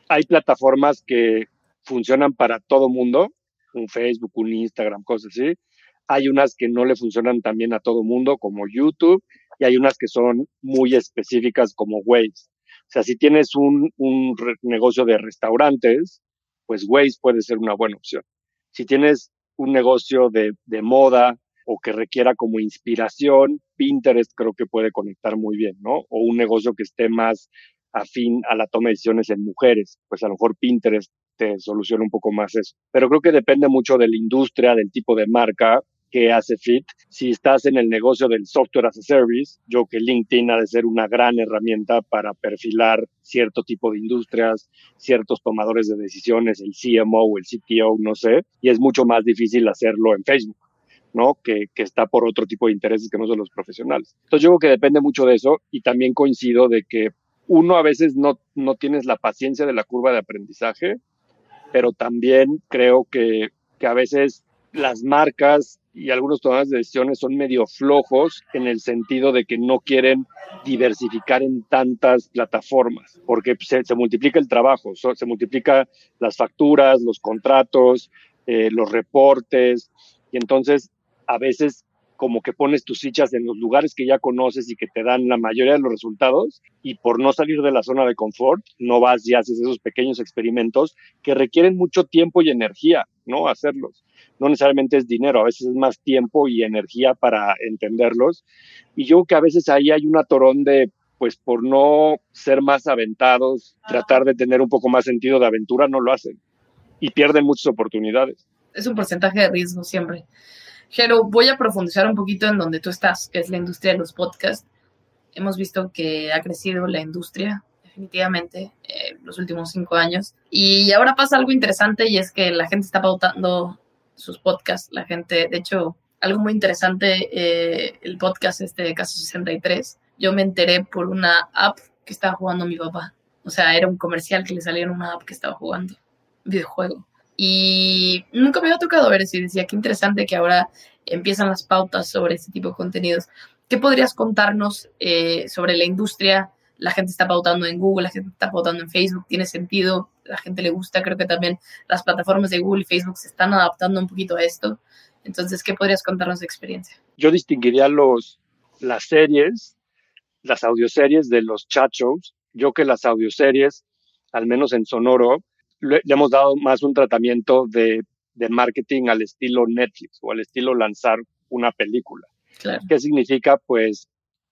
hay plataformas que funcionan para todo mundo un Facebook, un Instagram, cosas así. Hay unas que no le funcionan también a todo mundo, como YouTube, y hay unas que son muy específicas, como Waze. O sea, si tienes un, un negocio de restaurantes, pues Waze puede ser una buena opción. Si tienes un negocio de, de moda o que requiera como inspiración, Pinterest creo que puede conectar muy bien, ¿no? O un negocio que esté más afín a la toma de decisiones en mujeres. Pues a lo mejor Pinterest te soluciona un poco más eso. Pero creo que depende mucho de la industria, del tipo de marca que hace fit. Si estás en el negocio del software as a service, yo que LinkedIn ha de ser una gran herramienta para perfilar cierto tipo de industrias, ciertos tomadores de decisiones, el CMO o el CTO, no sé, y es mucho más difícil hacerlo en Facebook. ¿no? Que, que, está por otro tipo de intereses que no son los profesionales. Entonces yo creo que depende mucho de eso y también coincido de que uno a veces no, no tienes la paciencia de la curva de aprendizaje, pero también creo que, que a veces las marcas y algunos tomadores de decisiones son medio flojos en el sentido de que no quieren diversificar en tantas plataformas, porque se, multiplica el trabajo, se multiplica las facturas, los contratos, eh, los reportes, y entonces a veces como que pones tus fichas en los lugares que ya conoces y que te dan la mayoría de los resultados y por no salir de la zona de confort, no vas y haces esos pequeños experimentos que requieren mucho tiempo y energía, ¿no? Hacerlos. No necesariamente es dinero, a veces es más tiempo y energía para entenderlos. Y yo creo que a veces ahí hay un atorón de, pues por no ser más aventados, tratar de tener un poco más sentido de aventura, no lo hacen. Y pierden muchas oportunidades. Es un porcentaje de riesgo siempre. Jero, voy a profundizar un poquito en donde tú estás, que es la industria de los podcasts. Hemos visto que ha crecido la industria definitivamente eh, los últimos cinco años. Y ahora pasa algo interesante y es que la gente está pautando sus podcasts. La gente, de hecho, algo muy interesante, eh, el podcast este de Caso 63, yo me enteré por una app que estaba jugando mi papá. O sea, era un comercial que le salía en una app que estaba jugando, videojuego. Y nunca me había tocado ver eso y decía, qué interesante que ahora empiezan las pautas sobre este tipo de contenidos. ¿Qué podrías contarnos eh, sobre la industria? La gente está pautando en Google, la gente está pautando en Facebook, tiene sentido, la gente le gusta, creo que también las plataformas de Google y Facebook se están adaptando un poquito a esto. Entonces, ¿qué podrías contarnos de experiencia? Yo distinguiría los, las series, las audioseries de los chat shows. Yo que las audioseries, al menos en Sonoro, le, le hemos dado más un tratamiento de, de, marketing al estilo Netflix o al estilo lanzar una película. Claro. ¿Qué significa? Pues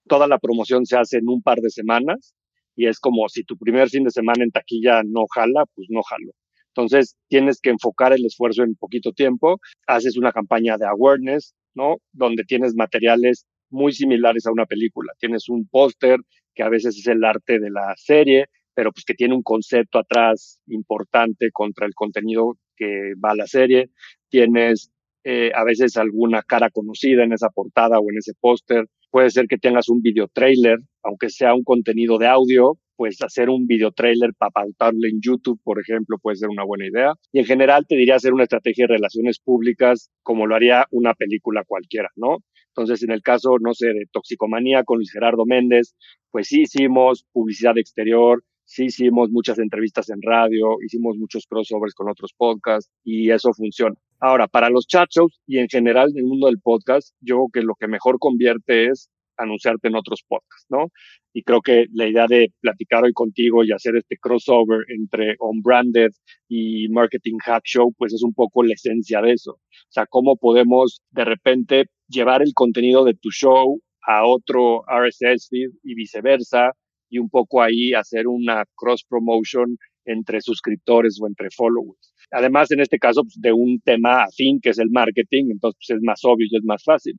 toda la promoción se hace en un par de semanas y es como si tu primer fin de semana en taquilla no jala, pues no jalo. Entonces tienes que enfocar el esfuerzo en poquito tiempo, haces una campaña de awareness, ¿no? Donde tienes materiales muy similares a una película. Tienes un póster que a veces es el arte de la serie, pero pues que tiene un concepto atrás importante contra el contenido que va a la serie. Tienes eh, a veces alguna cara conocida en esa portada o en ese póster. Puede ser que tengas un video trailer, aunque sea un contenido de audio, pues hacer un video trailer para pautarlo en YouTube, por ejemplo, puede ser una buena idea. Y en general te diría hacer una estrategia de relaciones públicas como lo haría una película cualquiera, ¿no? Entonces, en el caso, no sé, de Toxicomanía con Luis Gerardo Méndez, pues sí hicimos publicidad exterior, sí hicimos muchas entrevistas en radio, hicimos muchos crossovers con otros podcasts y eso funciona. Ahora, para los chat shows y en general en el mundo del podcast, yo creo que lo que mejor convierte es anunciarte en otros podcasts, ¿no? Y creo que la idea de platicar hoy contigo y hacer este crossover entre on-branded y marketing hack show, pues es un poco la esencia de eso. O sea, cómo podemos de repente llevar el contenido de tu show a otro RSS feed y viceversa, y un poco ahí hacer una cross promotion entre suscriptores o entre followers. Además, en este caso, pues, de un tema afín que es el marketing, entonces pues, es más obvio y es más fácil.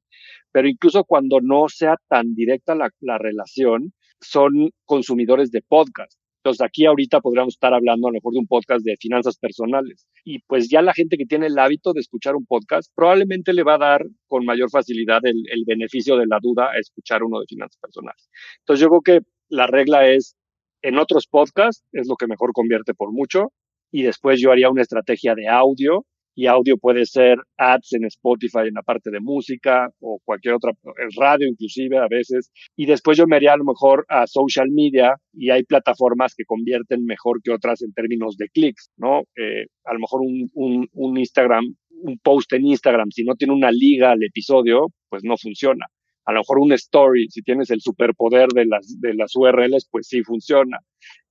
Pero incluso cuando no sea tan directa la, la relación, son consumidores de podcast. Entonces aquí ahorita podríamos estar hablando a lo mejor de un podcast de finanzas personales. Y pues ya la gente que tiene el hábito de escuchar un podcast probablemente le va a dar con mayor facilidad el, el beneficio de la duda a escuchar uno de finanzas personales. Entonces yo creo que la regla es en otros podcasts, es lo que mejor convierte por mucho. Y después yo haría una estrategia de audio y audio puede ser ads en Spotify en la parte de música o cualquier otra, radio inclusive a veces. Y después yo me haría a lo mejor a social media y hay plataformas que convierten mejor que otras en términos de clics, ¿no? Eh, a lo mejor un Instagram, un post en Instagram, si no tiene una liga al episodio, pues no funciona a lo mejor un story, si tienes el superpoder de las, de las URLs, pues sí funciona.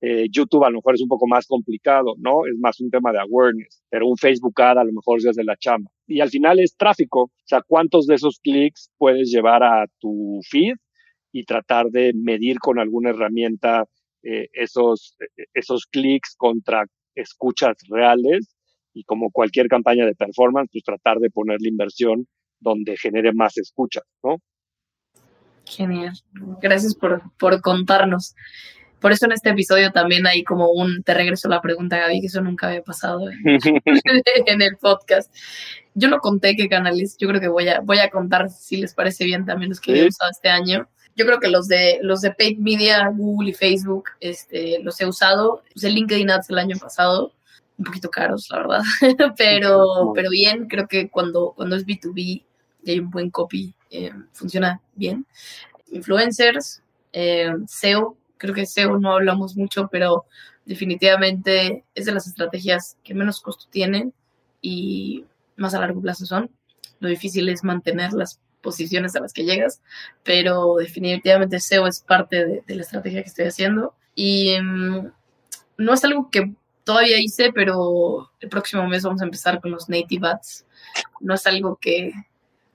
Eh, YouTube a lo mejor es un poco más complicado, ¿no? Es más un tema de awareness, pero un Facebook ad a lo mejor es de la chamba. Y al final es tráfico, o sea, cuántos de esos clics puedes llevar a tu feed y tratar de medir con alguna herramienta eh, esos, esos clics contra escuchas reales y como cualquier campaña de performance, pues tratar de poner la inversión donde genere más escuchas, ¿no? Genial. Gracias por, por contarnos. Por eso en este episodio también hay como un, te regreso la pregunta, Gaby, que eso nunca había pasado en, en, el podcast. Yo no conté qué canales, yo creo que voy a, voy a contar, si les parece bien, también los que he usado este año. Yo creo que los de los de Paid Media, Google y Facebook, este, los he usado. Usé LinkedIn Ads el año pasado, un poquito caros, la verdad, pero, pero bien, creo que cuando, cuando es B2B hay un buen copy, eh, funciona bien. Influencers, eh, SEO, creo que SEO no hablamos mucho, pero definitivamente es de las estrategias que menos costo tienen y más a largo plazo son. Lo difícil es mantenerlas posiciones a las que llegas, pero definitivamente SEO es parte de, la estrategia que estoy haciendo. Y mm, no es algo que todavía hice, pero el próximo mes vamos a empezar con los native ads. No es algo que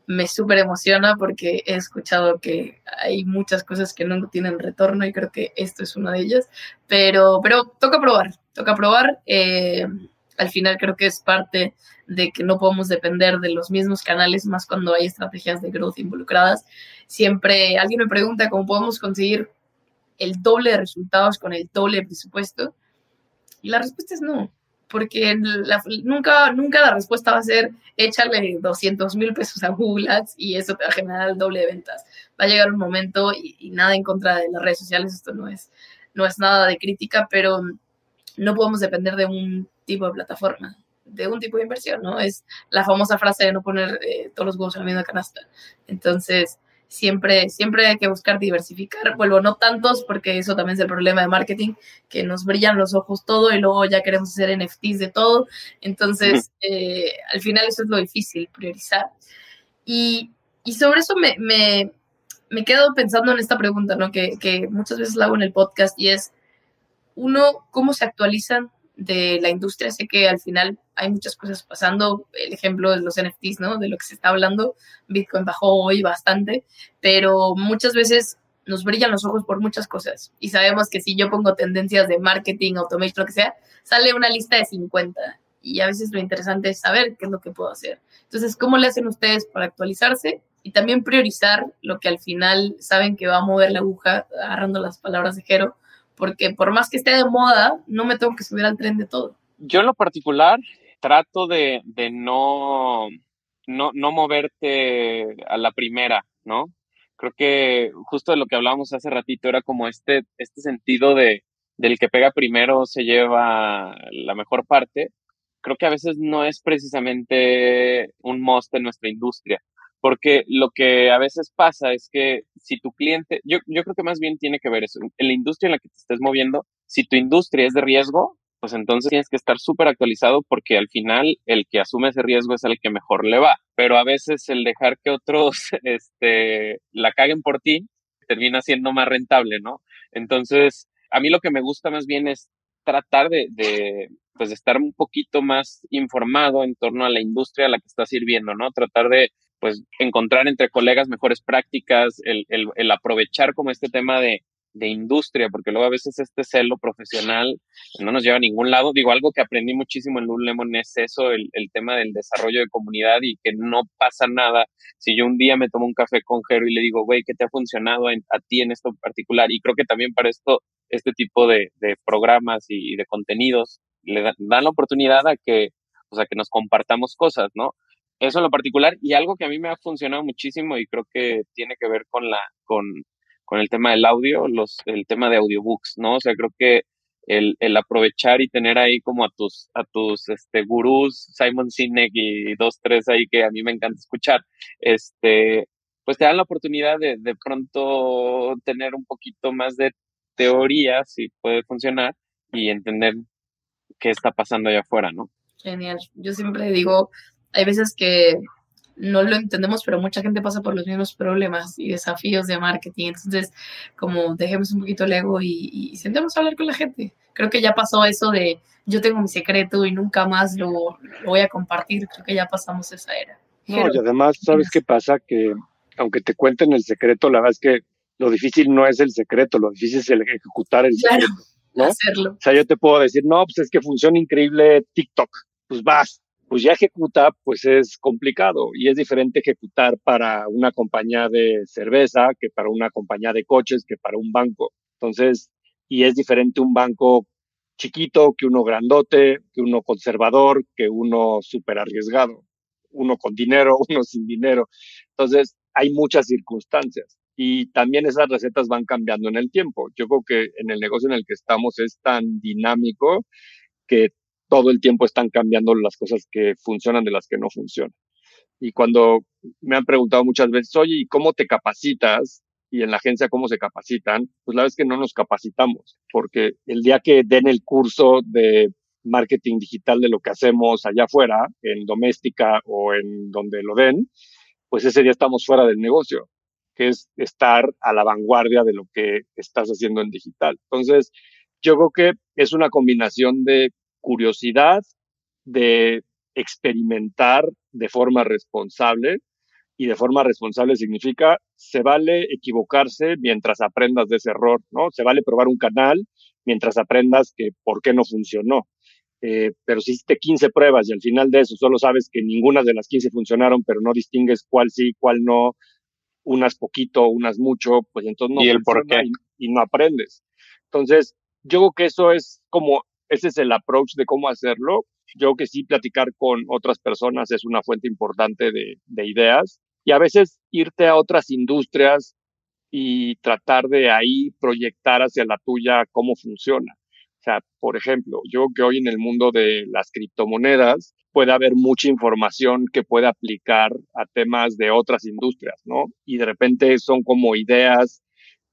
me súper emociona porque he escuchado que hay muchas cosas que no tienen retorno y creo que esto es una de ellas, pero, pero toca probar, toca probar. Eh, al final creo que es parte de que no podemos depender de los mismos canales, más cuando hay estrategias de growth involucradas. Siempre alguien me pregunta cómo podemos conseguir el doble de resultados con el doble presupuesto. Y la respuesta es no, porque nunca, nunca la respuesta va a ser échale 200 mil pesos a Google Ads y eso te va a generar el doble de ventas. Va a llegar un momento y, nada en contra de las redes sociales, esto no es, no es nada de crítica, pero no podemos depender de un tipo de plataforma de un tipo de inversión, ¿no? Es la famosa frase de no poner eh, todos los huevos en la misma canasta. Entonces, siempre, siempre hay que buscar diversificar. Vuelvo, no tantos, porque eso también es el problema de marketing, que nos brillan los ojos todo y luego ya queremos hacer NFTs de todo. Entonces, eh, al final eso es lo difícil, priorizar. Y, y sobre eso me, me, me, quedo pensando en esta pregunta, ¿no? Que, que muchas veces la hago en el podcast y es, uno, ¿cómo se actualizan de la industria. Sé que al final hay muchas cosas pasando. El ejemplo de los NFTs, ¿no? De lo que se está hablando. Bitcoin bajó hoy bastante, pero muchas veces nos brillan los ojos por muchas cosas. Y sabemos que si yo pongo tendencias de marketing, automation, lo que sea, sale una lista de 50. Y a veces lo interesante es saber qué es lo que puedo hacer. Entonces, ¿cómo le hacen ustedes para actualizarse? Y también priorizar lo que al final saben que va a mover la aguja, agarrando las palabras de Jero, porque por más que esté de moda, no me tengo que subir al tren de todo. Yo en lo particular trato de, no, no moverte a la primera, ¿no? Creo que justo de lo que hablábamos hace ratito era como este, este sentido de del que pega primero se lleva la mejor parte. Creo que a veces no es precisamente un must en nuestra industria porque lo que a veces pasa es que si tu cliente, yo, yo creo que más bien tiene que ver eso, en la industria en la que te estés moviendo, si tu industria es de riesgo, pues entonces tienes que estar súper actualizado porque al final el que asume ese riesgo es el que mejor le va. Pero a veces el dejar que otros este, la caguen por ti termina siendo más rentable, ¿no? Entonces, a mí lo que me gusta más bien es tratar de, de, pues de estar un poquito más informado en torno a la industria a la que estás sirviendo, ¿no? Tratar de pues encontrar entre colegas mejores prácticas, el, el, aprovechar como este tema de, de industria, porque luego a veces este celo profesional no nos lleva a ningún lado. Digo, algo que aprendí muchísimo en Lululemon es eso, el, el, tema del desarrollo de comunidad y que no pasa nada si yo un día me tomo un café con Jero y le digo, güey, ¿qué te ha funcionado a ti en esto particular? Y creo que también para esto, este tipo de, de programas y, de contenidos le dan, dan la oportunidad a que, o sea, que nos compartamos cosas, ¿no? Eso en lo particular y algo que a mí me ha funcionado muchísimo y creo que tiene que ver con la con, con el tema del audio, los el tema de audiobooks, ¿no? O sea, creo que el, el aprovechar y tener ahí como a tus a tus este gurús, Simon Sinek y dos tres ahí que a mí me encanta escuchar, este pues te dan la oportunidad de de pronto tener un poquito más de teoría si puede funcionar y entender qué está pasando allá afuera, ¿no? Genial. Yo siempre digo, hay veces que no lo entendemos, pero mucha gente pasa por los mismos problemas y desafíos de marketing. Entonces, como dejemos un poquito el ego y, y sentemos a hablar con la gente. Creo que ya pasó eso de yo tengo mi secreto y nunca más lo, lo voy a compartir. Creo que ya pasamos esa era. No, y además, ¿sabes qué pasa? Que aunque te cuenten el secreto, la verdad es que lo difícil no es el secreto, lo difícil es el ejecutar el Claro, secreto. ¿no? hacerlo. O sea, yo te puedo decir, no, pues es que funciona increíble TikTok. Pues vas, pues ya ejecuta, pues es complicado y es diferente ejecutar para una compañía de cerveza que para una compañía de coches, que para un banco. Entonces, y es diferente un banco chiquito que uno grandote, que uno conservador, que uno súper arriesgado, uno con dinero, uno sin dinero. Entonces, hay muchas circunstancias y también esas recetas van cambiando en el tiempo. Yo creo que en el negocio en el que estamos es tan dinámico que todo el tiempo están cambiando las cosas que funcionan de las que no funcionan. Y cuando me han preguntado muchas veces, oye, ¿y cómo te capacitas? Y en la agencia, ¿cómo se capacitan? Pues la es que no nos capacitamos, porque el día que den el curso de marketing digital de lo que hacemos allá afuera, en doméstica o en donde lo den, pues ese día estamos fuera del negocio, que es estar a la vanguardia de lo que estás haciendo en digital. Entonces, yo creo que es una combinación de curiosidad, de experimentar de forma responsable. Y de forma responsable significa, se vale equivocarse mientras aprendas de ese error, ¿no? Se vale probar un canal mientras aprendas que por qué no funcionó. Eh, pero si hiciste 15 pruebas y al final de eso solo sabes que ninguna de las 15 funcionaron, pero no distingues cuál sí, cuál no, unas poquito, unas mucho, pues entonces no ¿Y el por qué? y, y no aprendes. Entonces, yo creo que eso es como, ese es el approach de cómo hacerlo. Yo que sí platicar con otras personas es una fuente importante de, de ideas y a veces irte a otras industrias y tratar de ahí proyectar hacia la tuya cómo funciona. O sea, por ejemplo, yo que hoy en el mundo de las criptomonedas puede haber mucha información que puede aplicar a temas de otras industrias, ¿no? Y de repente son como ideas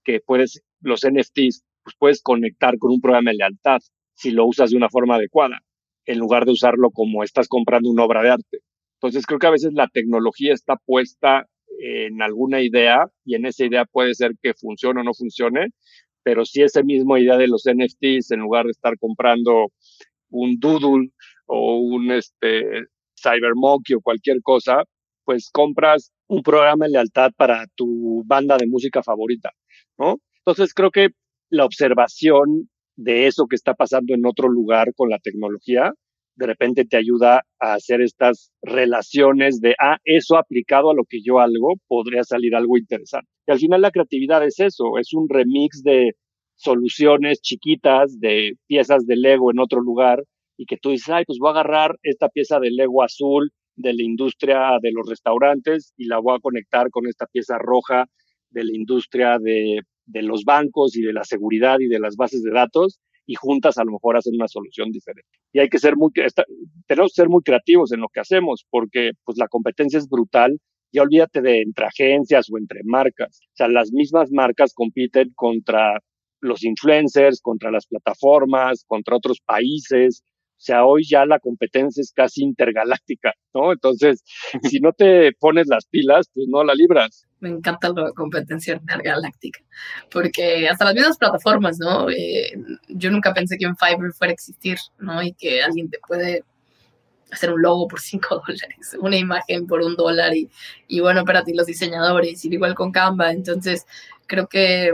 que puedes, los NFTs, pues puedes conectar con un programa de lealtad si lo usas de una forma adecuada, en lugar de usarlo como estás comprando una obra de arte. Entonces creo que a veces la tecnología está puesta en alguna idea y en esa idea puede ser que funcione o no funcione, pero si esa misma idea de los NFTs, en lugar de estar comprando un doodle o un este, cybermonkey o cualquier cosa, pues compras un programa de lealtad para tu banda de música favorita, ¿no? Entonces creo que la observación de eso que está pasando en otro lugar con la tecnología, de repente te ayuda a hacer estas relaciones de, ah, eso aplicado a lo que yo hago, podría salir algo interesante. Y al final la creatividad es eso, es un remix de soluciones chiquitas, de piezas de Lego en otro lugar, y que tú dices, ay, pues voy a agarrar esta pieza de Lego azul de la industria de los restaurantes y la voy a conectar con esta pieza roja de la industria de, de los bancos y de la seguridad y de las bases de datos y juntas a lo mejor hacen una solución diferente. Y hay que ser muy, tenemos que ser muy creativos en lo que hacemos porque pues la competencia es brutal. Ya olvídate de entre agencias o entre marcas. O sea, las mismas marcas compiten contra los influencers, contra las plataformas, contra otros países. O sea, hoy ya la competencia es casi intergaláctica, ¿no? Entonces, si no te pones las pilas, pues no la libras. Me encanta la competencia intergaláctica, porque hasta las mismas plataformas, ¿no? Eh, yo nunca pensé que un Fiverr fuera a existir, ¿no? Y que alguien te puede hacer un logo por 5 dólares, una imagen por un dólar y, y bueno, para ti los diseñadores, y igual con Canva. Entonces, creo que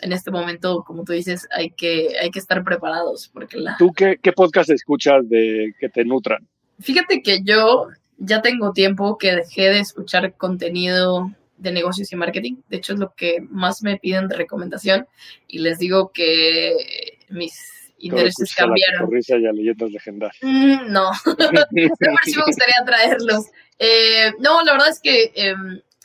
en este momento, como tú dices, hay que, hay que estar preparados. Porque la... ¿Tú qué, qué podcast escuchas de que te nutran? Fíjate que yo ya tengo tiempo que dejé de escuchar contenido de negocios y marketing. De hecho, es lo que más me piden de recomendación. Y les digo que mis intereses cambiaron. La y a leyendas legendarias. Mm, no, pero sí me gustaría traerlos. Eh, no, la verdad es que eh,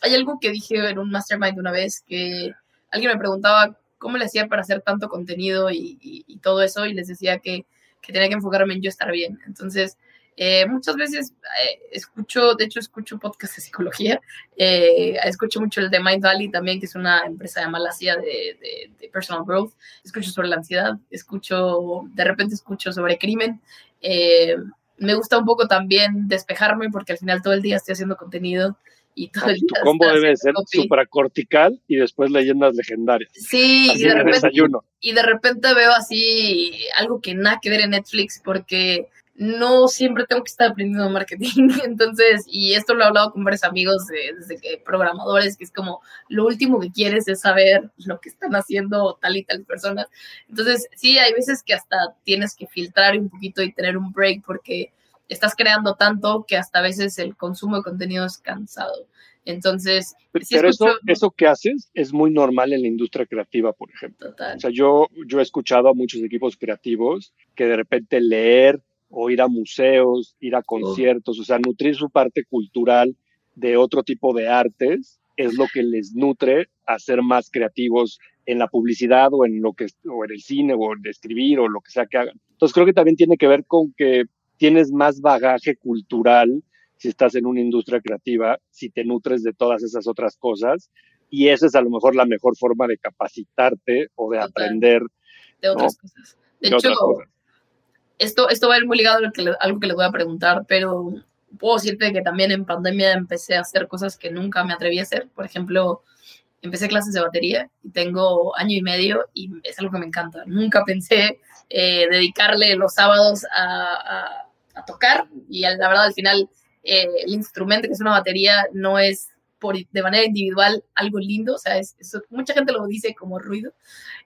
hay algo que dije en un mastermind una vez que alguien me preguntaba cómo le hacía para hacer tanto contenido y, todo eso y les decía que, que, tenía que enfocarme en yo estar bien. Entonces, eh, muchas veces eh, escucho, de hecho escucho podcast de psicología, eh, escucho mucho el de Mind Valley también, que es una empresa de Malasia de, de, de, personal growth, escucho sobre la ansiedad, escucho, de repente escucho sobre crimen. Eh, me gusta un poco también despejarme porque al final todo el día estoy haciendo contenido y todo el tu combo debe ser supracortical y después leyendas legendarias. Sí, y de, repente, desayuno. y de repente veo así algo que nada que ver en Netflix porque no siempre tengo que estar aprendiendo marketing. Entonces, y esto lo he hablado con varios amigos desde que programadores, que es como lo último que quieres es saber lo que están haciendo tal y tal personas. Entonces, sí, hay veces que hasta tienes que filtrar un poquito y tener un break porque estás creando tanto que hasta a veces el consumo de contenido es cansado. Entonces, pero eso, eso que haces es muy normal en la industria creativa, por ejemplo. Total. O sea, yo, yo he escuchado a muchos equipos creativos que de repente leer o ir a museos, ir a conciertos, o sea, nutrir su parte cultural de otro tipo de artes es lo que les nutre a ser más creativos en la publicidad o en lo que o en el cine o en escribir o lo que sea que hagan. Entonces creo que también tiene que ver con que tienes más bagaje cultural si estás en una industria creativa, si te nutres de todas esas otras cosas y esa es a lo mejor la mejor forma de capacitarte o de aprender de otras cosas. De, hecho, esto, esto va a ir muy ligado a, lo que, algo que les voy a preguntar, pero puedo decirte que también en pandemia empecé a hacer cosas que nunca me atreví a hacer. Por ejemplo, empecé clases de batería y tengo año y medio y es algo que me encanta. Nunca pensé eh, dedicarle los sábados a, a, tocar y la verdad al final eh, el instrumento que es una batería no es por, de manera individual algo lindo, o sea, es, mucha gente lo dice como ruido,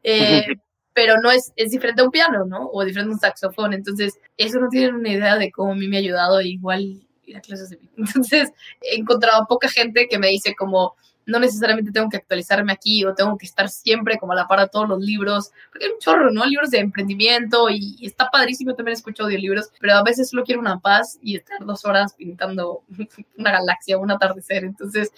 eh, pero no es, es diferente a un piano, ¿no? O diferente a un saxofón. Entonces, eso no tienen una idea de cómo a mí me ha ayudado igual ir a clases de piano. Entonces, he encontrado poca gente que me dice como, no necesariamente tengo que actualizarme aquí o tengo que estar siempre como a la par de todos los libros, porque hay un chorro, ¿no? Libros de emprendimiento y, está padrísimo, también escucho audiolibros, pero a veces solo quiero una paz y estar dos horas pintando una galaxia, un atardecer. Entonces,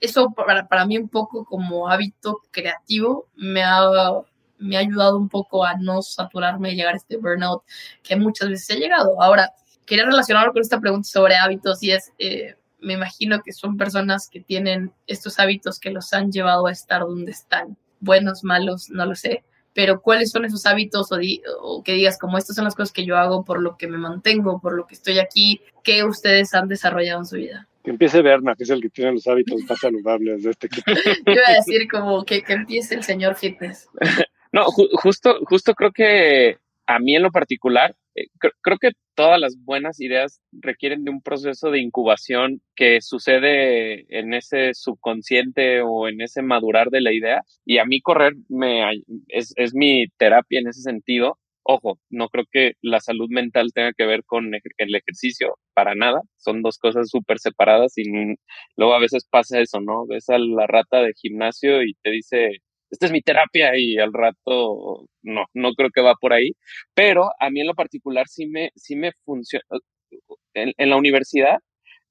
eso para, para mí un poco como hábito creativo me ha me ha ayudado un poco a no saturarme y llegar a este burnout que muchas veces he llegado. Ahora, quería relacionarlo con esta pregunta sobre hábitos y es, eh, me imagino que son personas que tienen estos hábitos que los han llevado a estar donde están, buenos, malos, no lo sé, pero cuáles son esos hábitos o, o, que digas como estas son las cosas que yo hago por lo que me mantengo, por lo que estoy aquí, que ustedes han desarrollado en su vida. Que empiece Berna, que es el que tiene los hábitos más saludables de este equipo. yo iba a decir como que, que empiece el señor fitness. No, justo, justo creo que a mí en lo particular, eh, creo que todas las buenas ideas requieren de un proceso de incubación que sucede en ese subconsciente o en ese madurar de la idea. Y a mí correr me, es, es mi terapia en ese sentido. Ojo, no creo que la salud mental tenga que ver con el ejercicio, para nada. Son dos cosas súper separadas y luego a veces pasa eso, ¿no? Ves a la rata de gimnasio y te dice, esta es mi terapia y al rato no, no creo que va por ahí, pero a mí en lo particular sí me, sí me funciona. En, la universidad,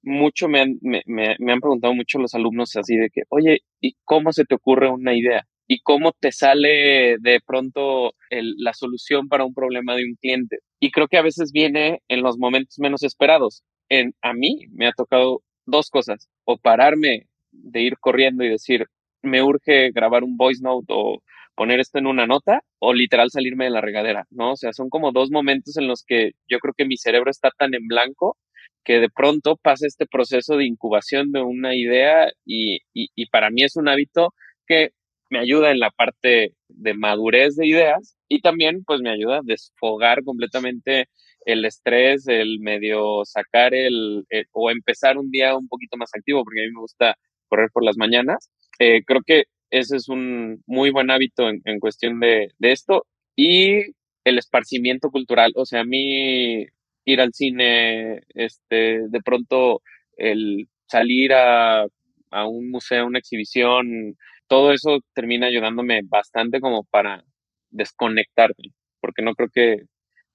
mucho me han, me, me, han preguntado mucho los alumnos así de que, oye, ¿y cómo se te ocurre una idea? ¿Y cómo te sale de pronto la solución para un problema de un cliente? Y creo que a veces viene en los momentos menos esperados. En, a mí me ha tocado dos cosas, o pararme de ir corriendo y decir, me urge grabar un voice note o poner esto en una nota o literal salirme de la regadera, ¿no? O sea, son como dos momentos en los que yo creo que mi cerebro está tan en blanco que de pronto pasa este proceso de incubación de una idea y, y, para mí es un hábito que me ayuda en la parte de madurez de ideas y también pues me ayuda a desfogar completamente el estrés, el medio sacar el, el, o empezar un día un poquito más activo porque a mí me gusta correr por las mañanas eh, creo que ese es un muy buen hábito en, en cuestión de, de, esto y el esparcimiento cultural. O sea, a mí ir al cine, este, de pronto el salir a, a un museo, una exhibición, todo eso termina ayudándome bastante como para desconectarme, porque no creo que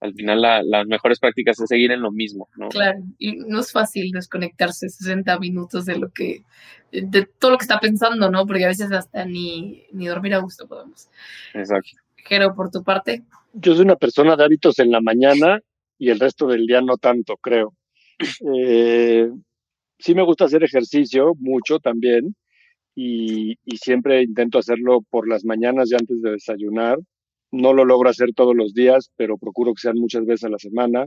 al final las mejores prácticas es seguir en lo mismo, ¿no? Claro, y no es fácil desconectarse 60 minutos de lo que, de todo lo que está pensando, ¿no? Porque a veces hasta ni, ni dormir a gusto podemos. Exacto. Jero, por tu parte. Yo soy una persona de hábitos en la mañana y el resto del día no tanto, creo. Eh, sí me gusta hacer ejercicio mucho también y, y siempre intento hacerlo por las mañanas y antes de desayunar no lo logro hacer todos los días, pero procuro que sean muchas veces a la semana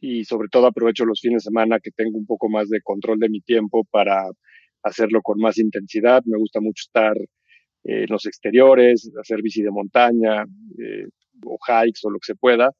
y sobre todo aprovecho los fines de semana que tengo un poco más de control de mi tiempo para hacerlo con más intensidad. Me gusta mucho estar eh, en los exteriores, hacer bici de montaña eh, o hikes o lo que se pueda,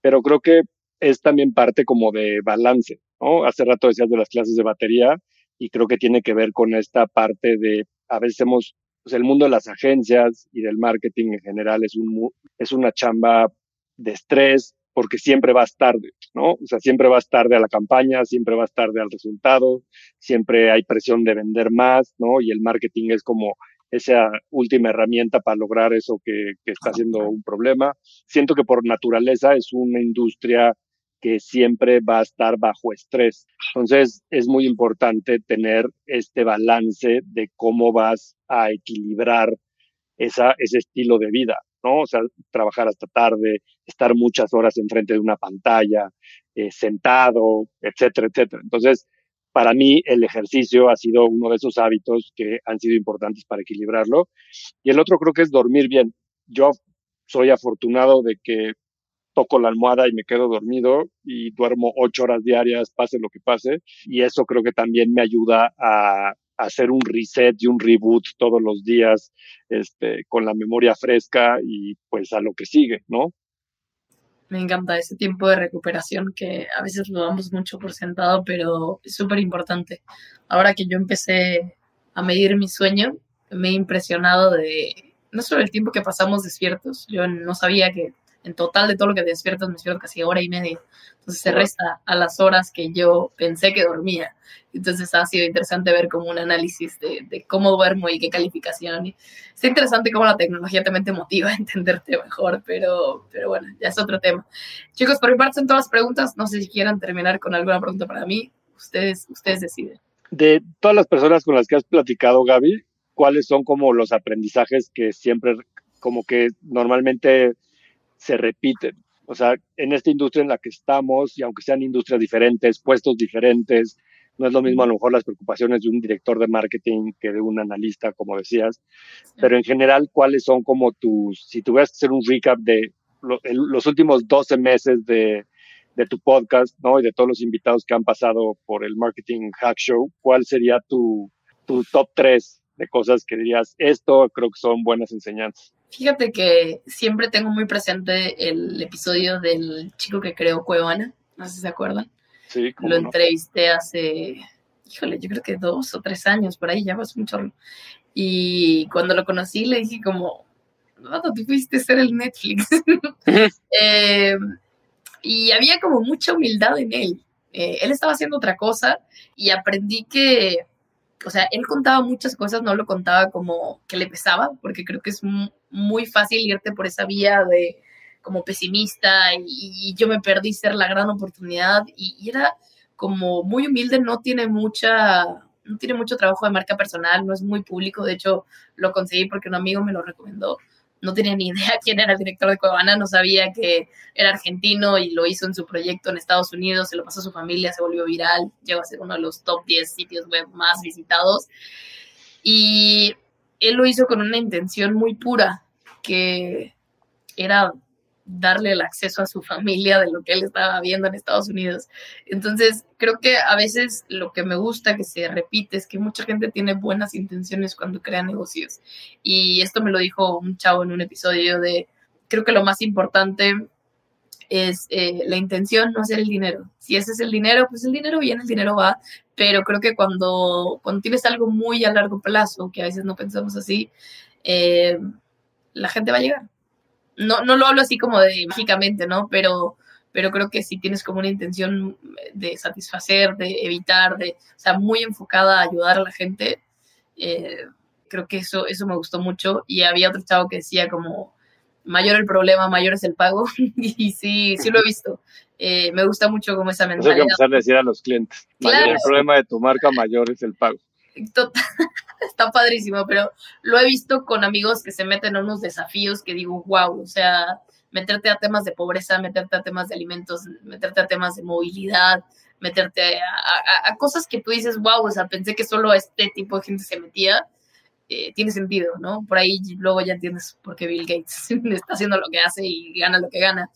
pero creo que es también parte como de balance, ¿no? Hace rato decías de las clases de batería y creo que tiene que ver con esta parte de, a veces hemos, pues el mundo de las agencias y del marketing en general es, un, es una chamba de estrés porque siempre vas tarde, ¿no? O sea, siempre vas tarde a la campaña, siempre vas tarde al resultado, siempre hay presión de vender más, ¿no? Y el marketing es como esa última herramienta para lograr eso que, que está siendo un problema. Siento que por naturaleza es una industria que siempre va a estar bajo estrés. Entonces, es muy importante tener este balance de cómo vas a equilibrar ese estilo de vida, ¿no? O sea, trabajar hasta tarde, estar muchas horas enfrente de una pantalla, eh, sentado, etcétera, etcétera. Entonces, para mí el ejercicio ha sido uno de esos hábitos que han sido importantes para equilibrarlo. Y el otro creo que es dormir bien. Yo soy afortunado de que toco la almohada y me quedo dormido y duermo ocho horas diarias, pase lo que pase. Y eso creo que también me ayuda a, hacer un reset y un reboot todos los días, este, con la memoria fresca y pues a lo que sigue, ¿no? Me encanta ese tiempo de recuperación que a veces lo damos mucho por sentado, pero es súper importante. Ahora que yo empecé a medir mi sueño, me he impresionado de no solo el tiempo que pasamos despiertos, yo no sabía que en total de todo lo que despiertas me despierto casi hora y media. Entonces se resta a las horas que yo pensé que dormía. Entonces ha sido interesante ver como un análisis de, cómo duermo y qué calificación. Y está interesante cómo la tecnología también te motiva a entenderte mejor, pero, pero bueno, ya es otro tema. Chicos, por mi parte son todas las preguntas. No sé si quieran terminar con alguna pregunta para mí. Ustedes, ustedes deciden. De todas las personas con las que has platicado, Gaby, ¿cuáles son como los aprendizajes que siempre, como que normalmente se repiten. O sea, en esta industria en la que estamos, y aunque sean industrias diferentes, puestos diferentes, no es lo mismo a lo mejor las preocupaciones de un director de marketing que de un analista, como decías, pero en general, ¿cuáles son como tus, si tuvieras que hacer un recap de los últimos 12 meses de, de, tu podcast, ¿no? Y de todos los invitados que han pasado por el Marketing Hack Show, ¿cuál sería tu, tu top 3 de cosas que dirías, esto creo que son buenas enseñanzas? Fíjate que siempre tengo muy presente el episodio del chico que creó Cuevana, no sé si se acuerdan. Sí, Lo entrevisté hace, híjole, yo creo que dos o tres años, por ahí ya vas mucho. Y cuando lo conocí le dije como, no, tú fuiste a ser el Netflix. eh, y había como mucha humildad en él. Eh, él estaba haciendo otra cosa y aprendí que o sea, él contaba muchas cosas, no lo contaba como que le pesaba, porque creo que es muy fácil irte por esa vía de como pesimista y, yo me perdí ser la gran oportunidad y, era como muy humilde, no tiene mucha, no tiene mucho trabajo de marca personal, no es muy público, de hecho lo conseguí porque un amigo me lo recomendó no tenía ni idea quién era el director de Cuevana, no sabía que era argentino y lo hizo en su proyecto en Estados Unidos, se lo pasó a su familia, se volvió viral, llegó a ser uno de los top 10 sitios web más visitados. Y él lo hizo con una intención muy pura, que era darle el acceso a su familia de lo que él estaba viendo en Estados Unidos. Entonces, creo que a veces lo que me gusta que se repite es que mucha gente tiene buenas intenciones cuando crea negocios. Y esto me lo dijo un chavo en un episodio de, creo que lo más importante es eh, la intención, no hacer el dinero. Si ese es el dinero, pues el dinero viene, el dinero va, pero creo que cuando, cuando tienes algo muy a largo plazo, que a veces no pensamos así, eh, la gente va a llegar no, no lo hablo así como de mágicamente, ¿no? Pero, pero creo que si tienes como una intención de satisfacer, de evitar, de, o sea, muy enfocada a ayudar a la gente, eh, creo que eso, eso me gustó mucho. Y había otro chavo que decía como, mayor el problema, mayor es el pago. y sí, sí lo he visto. Eh, me gusta mucho como esa mentalidad. Eso hay que empezar a decir a los clientes. Mayor el problema de tu marca, mayor es el pago. está padrísimo, pero lo he visto con amigos que se meten en unos desafíos que digo, wow, o sea, meterte a temas de pobreza, meterte a temas de alimentos, meterte a temas de movilidad, meterte a, cosas que tú dices, wow, o sea, pensé que solo este tipo de gente se metía, eh, tiene sentido, ¿no? Por ahí luego ya entiendes por qué Bill Gates está haciendo lo que hace y gana lo que gana.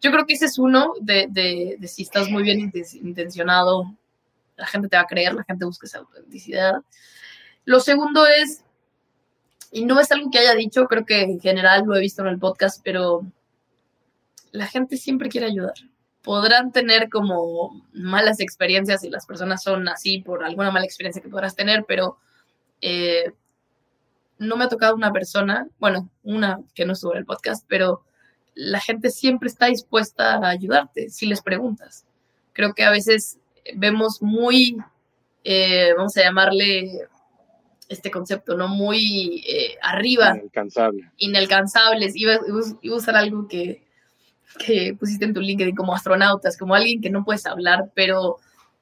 Yo creo que ese es uno de, de, de si estás muy bien intencionado, la gente te va a creer, la gente busca esa autenticidad. Lo segundo es, y no es algo que haya dicho, creo que en general lo he visto en el podcast, pero la gente siempre quiere ayudar. podrán tener como malas experiencias y las personas son así por alguna mala experiencia que podrás tener, pero eh, no me ha tocado una persona, bueno, una que no estuvo en el podcast, pero la gente siempre está dispuesta a ayudarte si les preguntas. Creo que a veces vemos muy, eh, vamos a llamarle este concepto, ¿no? Muy eh, arriba. Inalcanzable. Inalcanzables. Iba, iba, a usar algo que, que pusiste en tu LinkedIn como astronautas, como alguien que no puedes hablar, pero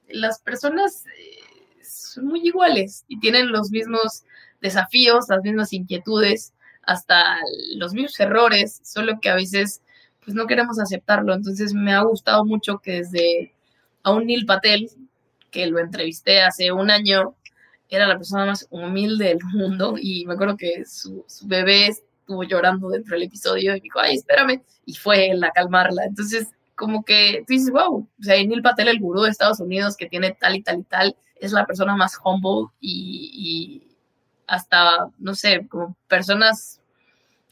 las personas eh, son muy iguales y tienen los mismos desafíos, las mismas inquietudes, hasta los mismos errores, solo que a veces pues no queremos aceptarlo. Entonces me ha gustado mucho que desde a un Neil Patel, que lo entrevisté hace un año, era la persona más humilde del mundo y me acuerdo que su, bebé estuvo llorando dentro del episodio y dijo, ay, espérame, y fue él a calmarla. Entonces, como que tú dices, wow, o sea, Neil Patel, el gurú de Estados Unidos que tiene tal y tal y tal, es la persona más humble y, y hasta, no sé, como personas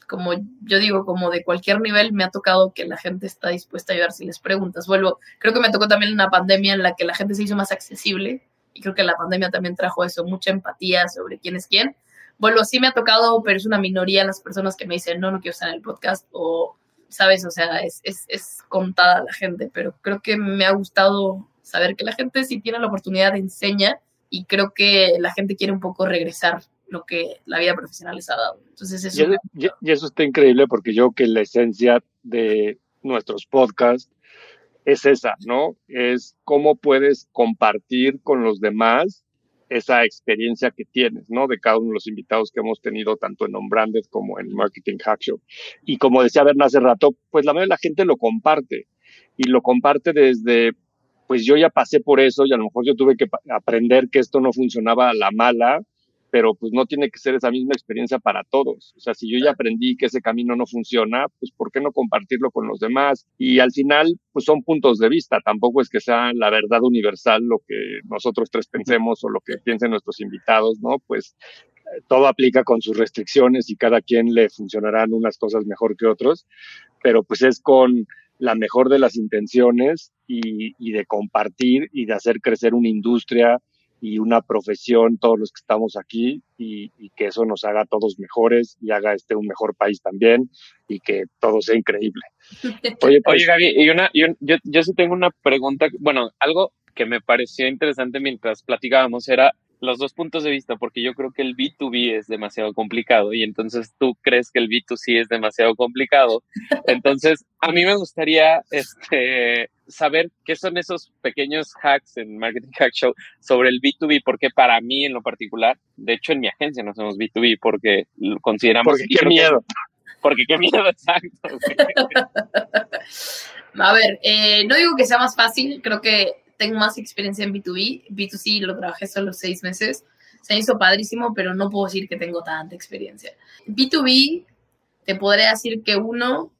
como yo digo, como de cualquier nivel, me ha tocado que la gente está dispuesta a ayudar si les preguntas. Vuelvo, creo que me tocó también una pandemia en la que la gente se hizo más accesible y creo que la pandemia también trajo eso, mucha empatía sobre quién es quién. Vuelvo, sí me ha tocado, pero es una minoría las personas que me dicen, no, no quiero estar en el podcast o, ¿sabes? O sea, es, es, es contada la gente, pero creo que me ha gustado saber que la gente si tiene la oportunidad enseña y creo que la gente quiere un poco regresar lo que la vida profesional les ha dado. Entonces, eso y, eso está increíble porque yo que la esencia de nuestros podcasts es esa, ¿no? Es cómo puedes compartir con los demás esa experiencia que tienes, ¿no? De cada uno de los invitados que hemos tenido, tanto en On-Branded como en Marketing Hack Show. Y como decía Berna hace rato, pues la mayoría de la gente lo comparte. Y lo comparte desde, pues yo ya pasé por eso y a lo mejor yo tuve que aprender que esto no funcionaba a la mala pero pues no tiene que ser esa misma experiencia para todos. O sea, si yo ya aprendí que ese camino no funciona, pues ¿por qué no compartirlo con los demás? Y al final, pues son puntos de vista, tampoco es que sea la verdad universal lo que nosotros tres pensemos o lo que piensen nuestros invitados, ¿no? Pues eh, todo aplica con sus restricciones y cada quien le funcionarán unas cosas mejor que otros, pero pues es con la mejor de las intenciones y, y de compartir y de hacer crecer una industria y una profesión, todos los que estamos aquí, y, que eso nos haga a todos mejores y haga este un mejor país también y que todo sea increíble. Oye, pues, Oye Gaby, y una, yo, yo sí tengo una pregunta, bueno, algo que me pareció interesante mientras platicábamos era los dos puntos de vista, porque yo creo que el B2B es demasiado complicado y entonces tú crees que el B2C es demasiado complicado. Entonces, a mí me gustaría este, saber qué son esos pequeños hacks en Marketing Hack Show sobre el B2B, porque para mí en lo particular, de hecho en mi agencia no somos B2B porque consideramos... Porque qué miedo. Porque qué miedo, exacto. A ver, eh, no digo que sea más fácil, creo que tengo más experiencia en B2B. B2C lo trabajé solo seis meses. Se hizo padrísimo, pero no puedo decir que tengo tanta experiencia. B2B, te podré decir que uno,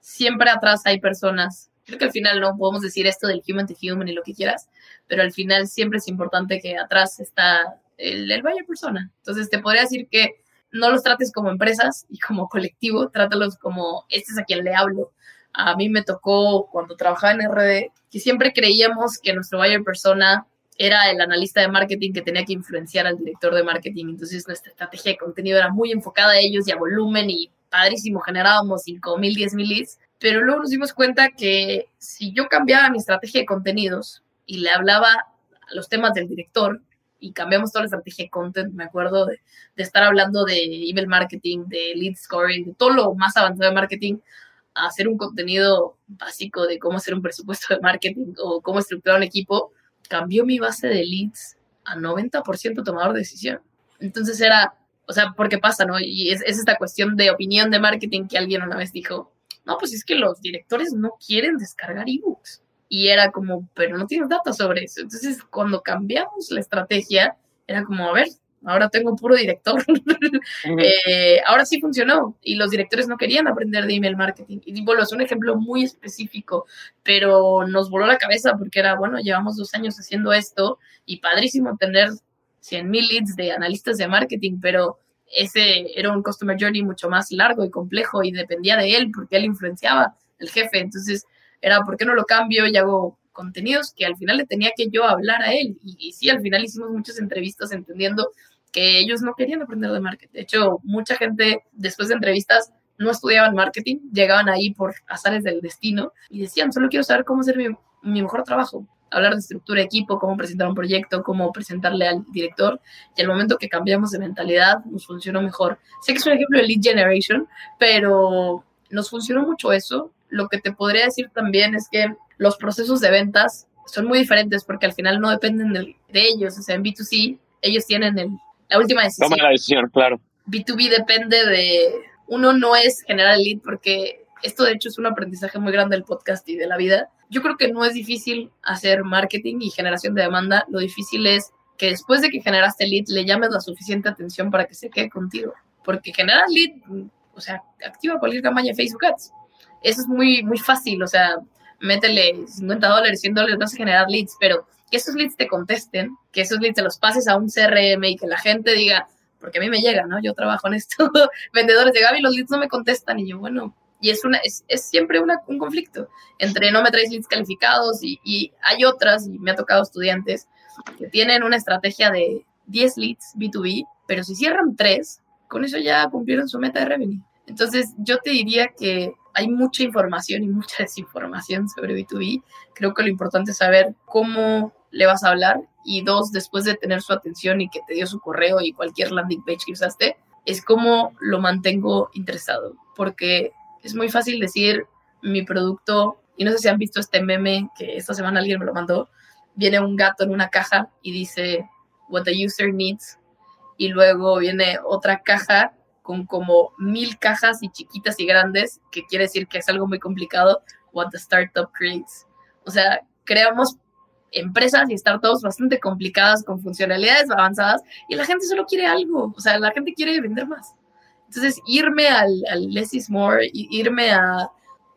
siempre atrás hay personas. Creo que al final no podemos decir esto del human to human y lo que quieras, pero al final siempre es importante que atrás está el, el buyer persona. Entonces te podría decir que no los trates como empresas y como colectivo, trátalos como este es a quien le hablo a mí me tocó cuando trabajaba en RD, que siempre creíamos que nuestro buyer persona era el analista de marketing que tenía que influenciar al director de marketing. Entonces nuestra estrategia de contenido era muy enfocada a ellos y a volumen y padrísimo, generábamos 5 mil, 10 mil leads. Pero luego nos dimos cuenta que si yo cambiaba mi estrategia de contenidos y le hablaba los temas del director y cambiamos toda la estrategia de content, me acuerdo de, de estar hablando de email marketing, de lead scoring, de todo lo más avanzado de marketing, hacer un contenido básico de cómo hacer un presupuesto de marketing o cómo estructurar un equipo, cambió mi base de leads a 90% tomador de decisión. Entonces era, o sea, ¿por qué pasa, no? Y es, es, esta cuestión de opinión de marketing que alguien una vez dijo, no, pues es que los directores no quieren descargar ebooks. Y era como, pero no tienes datos sobre eso. Entonces, cuando cambiamos la estrategia, era como, a ver, ahora tengo puro director. Eh, ahora sí funcionó y los directores no querían aprender de email marketing. Y bueno, es un ejemplo muy específico, pero nos voló la cabeza porque era, bueno, llevamos dos años haciendo esto y padrísimo tener 100 mil leads de analistas de marketing, pero ese era un customer journey mucho más largo y complejo y dependía de él porque él influenciaba el jefe. Entonces, era ¿por qué no lo cambio y hago contenidos que al final le tenía que yo hablar a él? Y, y sí, al final hicimos muchas entrevistas entendiendo que ellos no querían aprender de marketing. De hecho, mucha gente después de entrevistas no estudiaban marketing, llegaban ahí por azares del destino y decían, solo quiero saber cómo hacer mi, mejor trabajo hablar de estructura de equipo, cómo presentar un proyecto, cómo presentarle al director. Y al momento que cambiamos de mentalidad, nos funcionó mejor. Sé que es un ejemplo de lead generation, pero nos funcionó mucho eso. Lo que te podría decir también es que los procesos de ventas son muy diferentes porque al final no dependen de, ellos. O sea, en B2C, ellos tienen el, la última decisión. Toma la decisión, claro. B2B depende de. Uno no es generar lead porque esto de hecho es un aprendizaje muy grande del podcast y de la vida. Yo creo que no es difícil hacer marketing y generación de demanda. Lo difícil es que después de que generaste lead le llames la suficiente atención para que se quede contigo. Porque generar lead, o sea, activa cualquier campaña de Facebook Ads. Eso es muy, muy fácil. O sea, métele 50 dólares, 100 dólares, vas a generar leads, pero que esos leads te contesten, que esos leads te los pases a un CRM y que la gente diga, porque a mí me llega, ¿no? Yo trabajo en esto, vendedores de Gaby, los leads no me contestan y yo, bueno, y es, una, es, siempre una, un conflicto entre no me traes leads calificados y, y, hay otras, y me ha tocado estudiantes, que tienen una estrategia de 10 leads B2B, pero si cierran 3, con eso ya cumplieron su meta de revenue. Entonces, yo te diría que hay mucha información y mucha desinformación sobre B2B. Creo que lo importante es saber cómo le vas a hablar y dos, después de tener su atención y que te dio su correo y cualquier landing page que usaste, es cómo lo mantengo interesado. Porque es muy fácil decir mi producto, y no sé si han visto este meme que esta semana alguien me lo mandó, viene un gato en una caja y dice what the user needs, y luego viene otra caja con como mil cajas y chiquitas y grandes, que quiere decir que es algo muy complicado, what the startup creates. O sea, creamos empresas y startups bastante complicadas con funcionalidades avanzadas y la gente solo quiere algo, o sea, la gente quiere vender más. Entonces, irme al, al less is more, irme a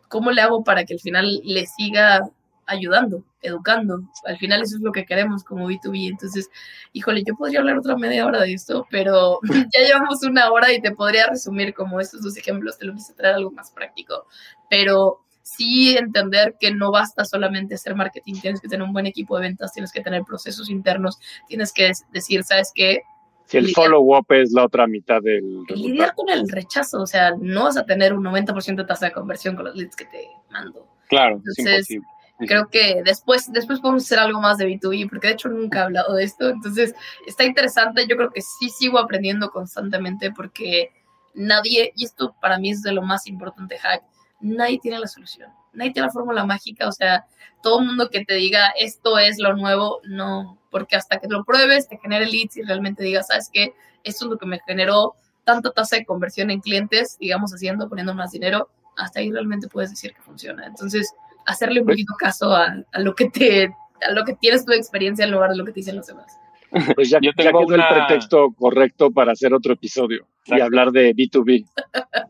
cómo le hago para que al final le siga ayudando, educando. Al final eso es lo que queremos como B2B. Entonces, híjole, yo podría hablar otra media hora de esto, pero ya llevamos una hora y te podría resumir como estos dos ejemplos, te lo quise traer algo más práctico. Pero sí entender que no basta solamente hacer marketing, tienes que tener un buen equipo de ventas, tienes que tener procesos internos, tienes que decir, ¿sabes qué? Si el follow-up es la otra mitad del resultado. Lidiar con el rechazo, o sea, no vas a tener un 90% de tasa de conversión con los leads que te mando. Claro, Entonces, es imposible. Creo que después, después podemos hacer algo más de B2B, porque de hecho nunca he hablado de esto. Entonces, está interesante. Yo creo que sí sigo aprendiendo constantemente porque nadie, y esto para mí es de lo más importante, Hack, nadie tiene la solución. Nadie tiene la fórmula mágica. O sea, todo el mundo que te diga esto es lo nuevo, no, porque hasta que lo pruebes, te genere leads y realmente digas, ¿sabes qué? Esto es lo que me generó tanta tasa de conversión en clientes, digamos, haciendo, poniendo más dinero, hasta ahí realmente puedes decir que funciona. Entonces, hacerle un pues poquito caso a, a, lo que te, a lo que tienes tu experiencia en lugar de lo que te dicen los demás. Pues ya, Yo tengo ya una... el pretexto correcto para hacer otro episodio Exacto. y hablar de B2B.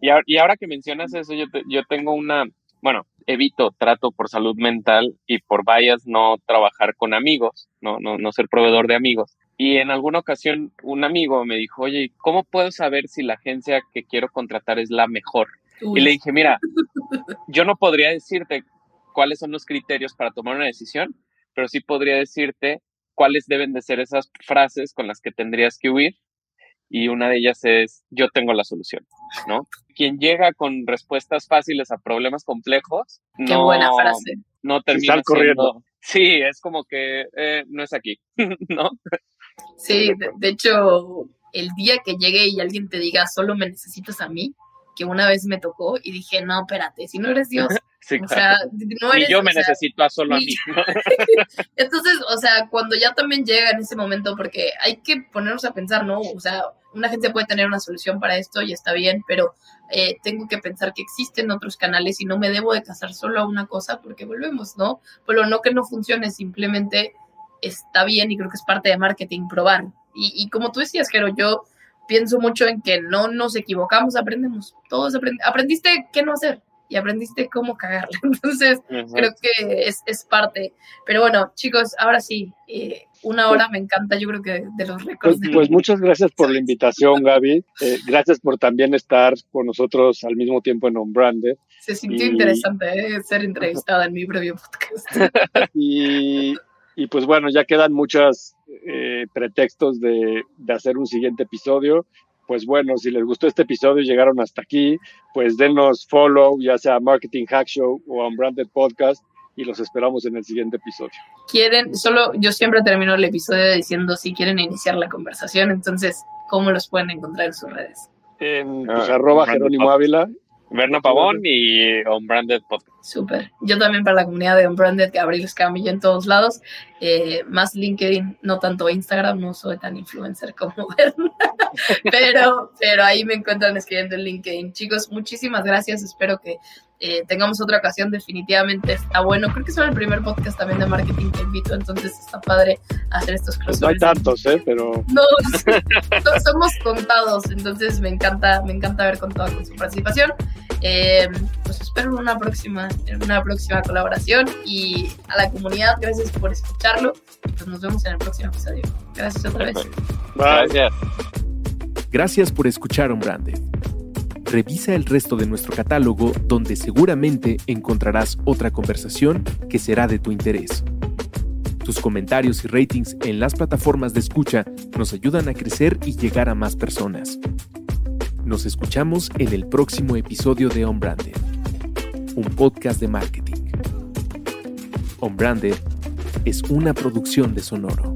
Y, y ahora que mencionas eso, yo, te, yo tengo una, bueno, evito, trato por salud mental y por vallas no trabajar con amigos, no, no, no ser proveedor de amigos. Y en alguna ocasión un amigo me dijo, oye, ¿cómo puedo saber si la agencia que quiero contratar es la mejor? Uy. Y le dije, mira, yo no podría decirte cuáles son los criterios para tomar una decisión, pero sí podría decirte cuáles deben de ser esas frases con las que tendrías que huir y una de ellas es yo tengo la solución, ¿no? Quien llega con respuestas fáciles a problemas complejos, Qué no, buena frase. no termina siendo... Sí, es como que eh, no es aquí, ¿no? Sí, de, de, hecho, el día que llegue y alguien te diga solo me necesitas a mí, que una vez me tocó y dije, no, espérate, si no eres Dios, Sí, o claro. sea, no eres, y yo me o sea, necesito a solo a mí. Entonces, o sea, cuando ya también llega en ese momento, porque hay que ponernos a pensar, ¿no? O sea, una agencia puede tener una solución para esto y está bien, pero eh, tengo que pensar que existen otros canales y no me debo de casar solo a una cosa porque volvemos, ¿no? Pero no que no funcione, simplemente está bien y creo que es parte de marketing probar. Y, y como tú decías, Jero, yo pienso mucho en que no nos equivocamos, aprendemos. Todos aprend aprendiste qué no hacer y aprendiste cómo cagarla. Entonces, creo que es, es, parte. Pero bueno, chicos, ahora sí, eh, una hora me encanta, yo creo que de los récords. Pues, pues muchas gracias por la invitación, Gaby. Eh, gracias por también estar con nosotros al mismo tiempo en On Branded. Se sintió interesante ¿eh? ser entrevistada en mi previo podcast. y, y pues bueno, ya quedan muchos eh, pretextos de, de hacer un siguiente episodio pues bueno, si les gustó este episodio y llegaron hasta aquí, pues denos follow, ya sea Marketing Hack Show o Unbranded Podcast, y los esperamos en el siguiente episodio. Quieren, solo yo siempre termino el episodio diciendo si quieren iniciar la conversación, entonces, ¿cómo los pueden encontrar en sus redes? En pues, arroba Jerónimo Ávila Berna Pavón y Unbranded Podcast. Súper. Yo también para la comunidad de Unbranded, Gabriel Escamilla en todos lados. Eh, más LinkedIn, no tanto Instagram, no soy tan influencer como Berna. pero, pero ahí me encuentran escribiendo en LinkedIn. Chicos, muchísimas gracias. Espero que eh, tengamos otra ocasión, definitivamente está bueno. Creo que es el primer podcast también de marketing que invito, entonces está padre hacer estos crossovers. No hay tantos, ¿eh? Pero... No, somos contados, entonces me encanta, me encanta haber contado con su participación. Eh, pues espero una próxima, una próxima colaboración y a la comunidad, gracias por escucharlo. Pues nos vemos en el próximo episodio. Gracias otra vez. Gracias. Gracias por escuchar un Branded. Revisa el resto de nuestro catálogo donde seguramente encontrarás otra conversación que será de tu interés. Tus comentarios y ratings en las plataformas de escucha nos ayudan a crecer y llegar a más personas. Nos escuchamos en el próximo episodio de On Branded, un podcast de marketing. On Branded es una producción de Sonoro.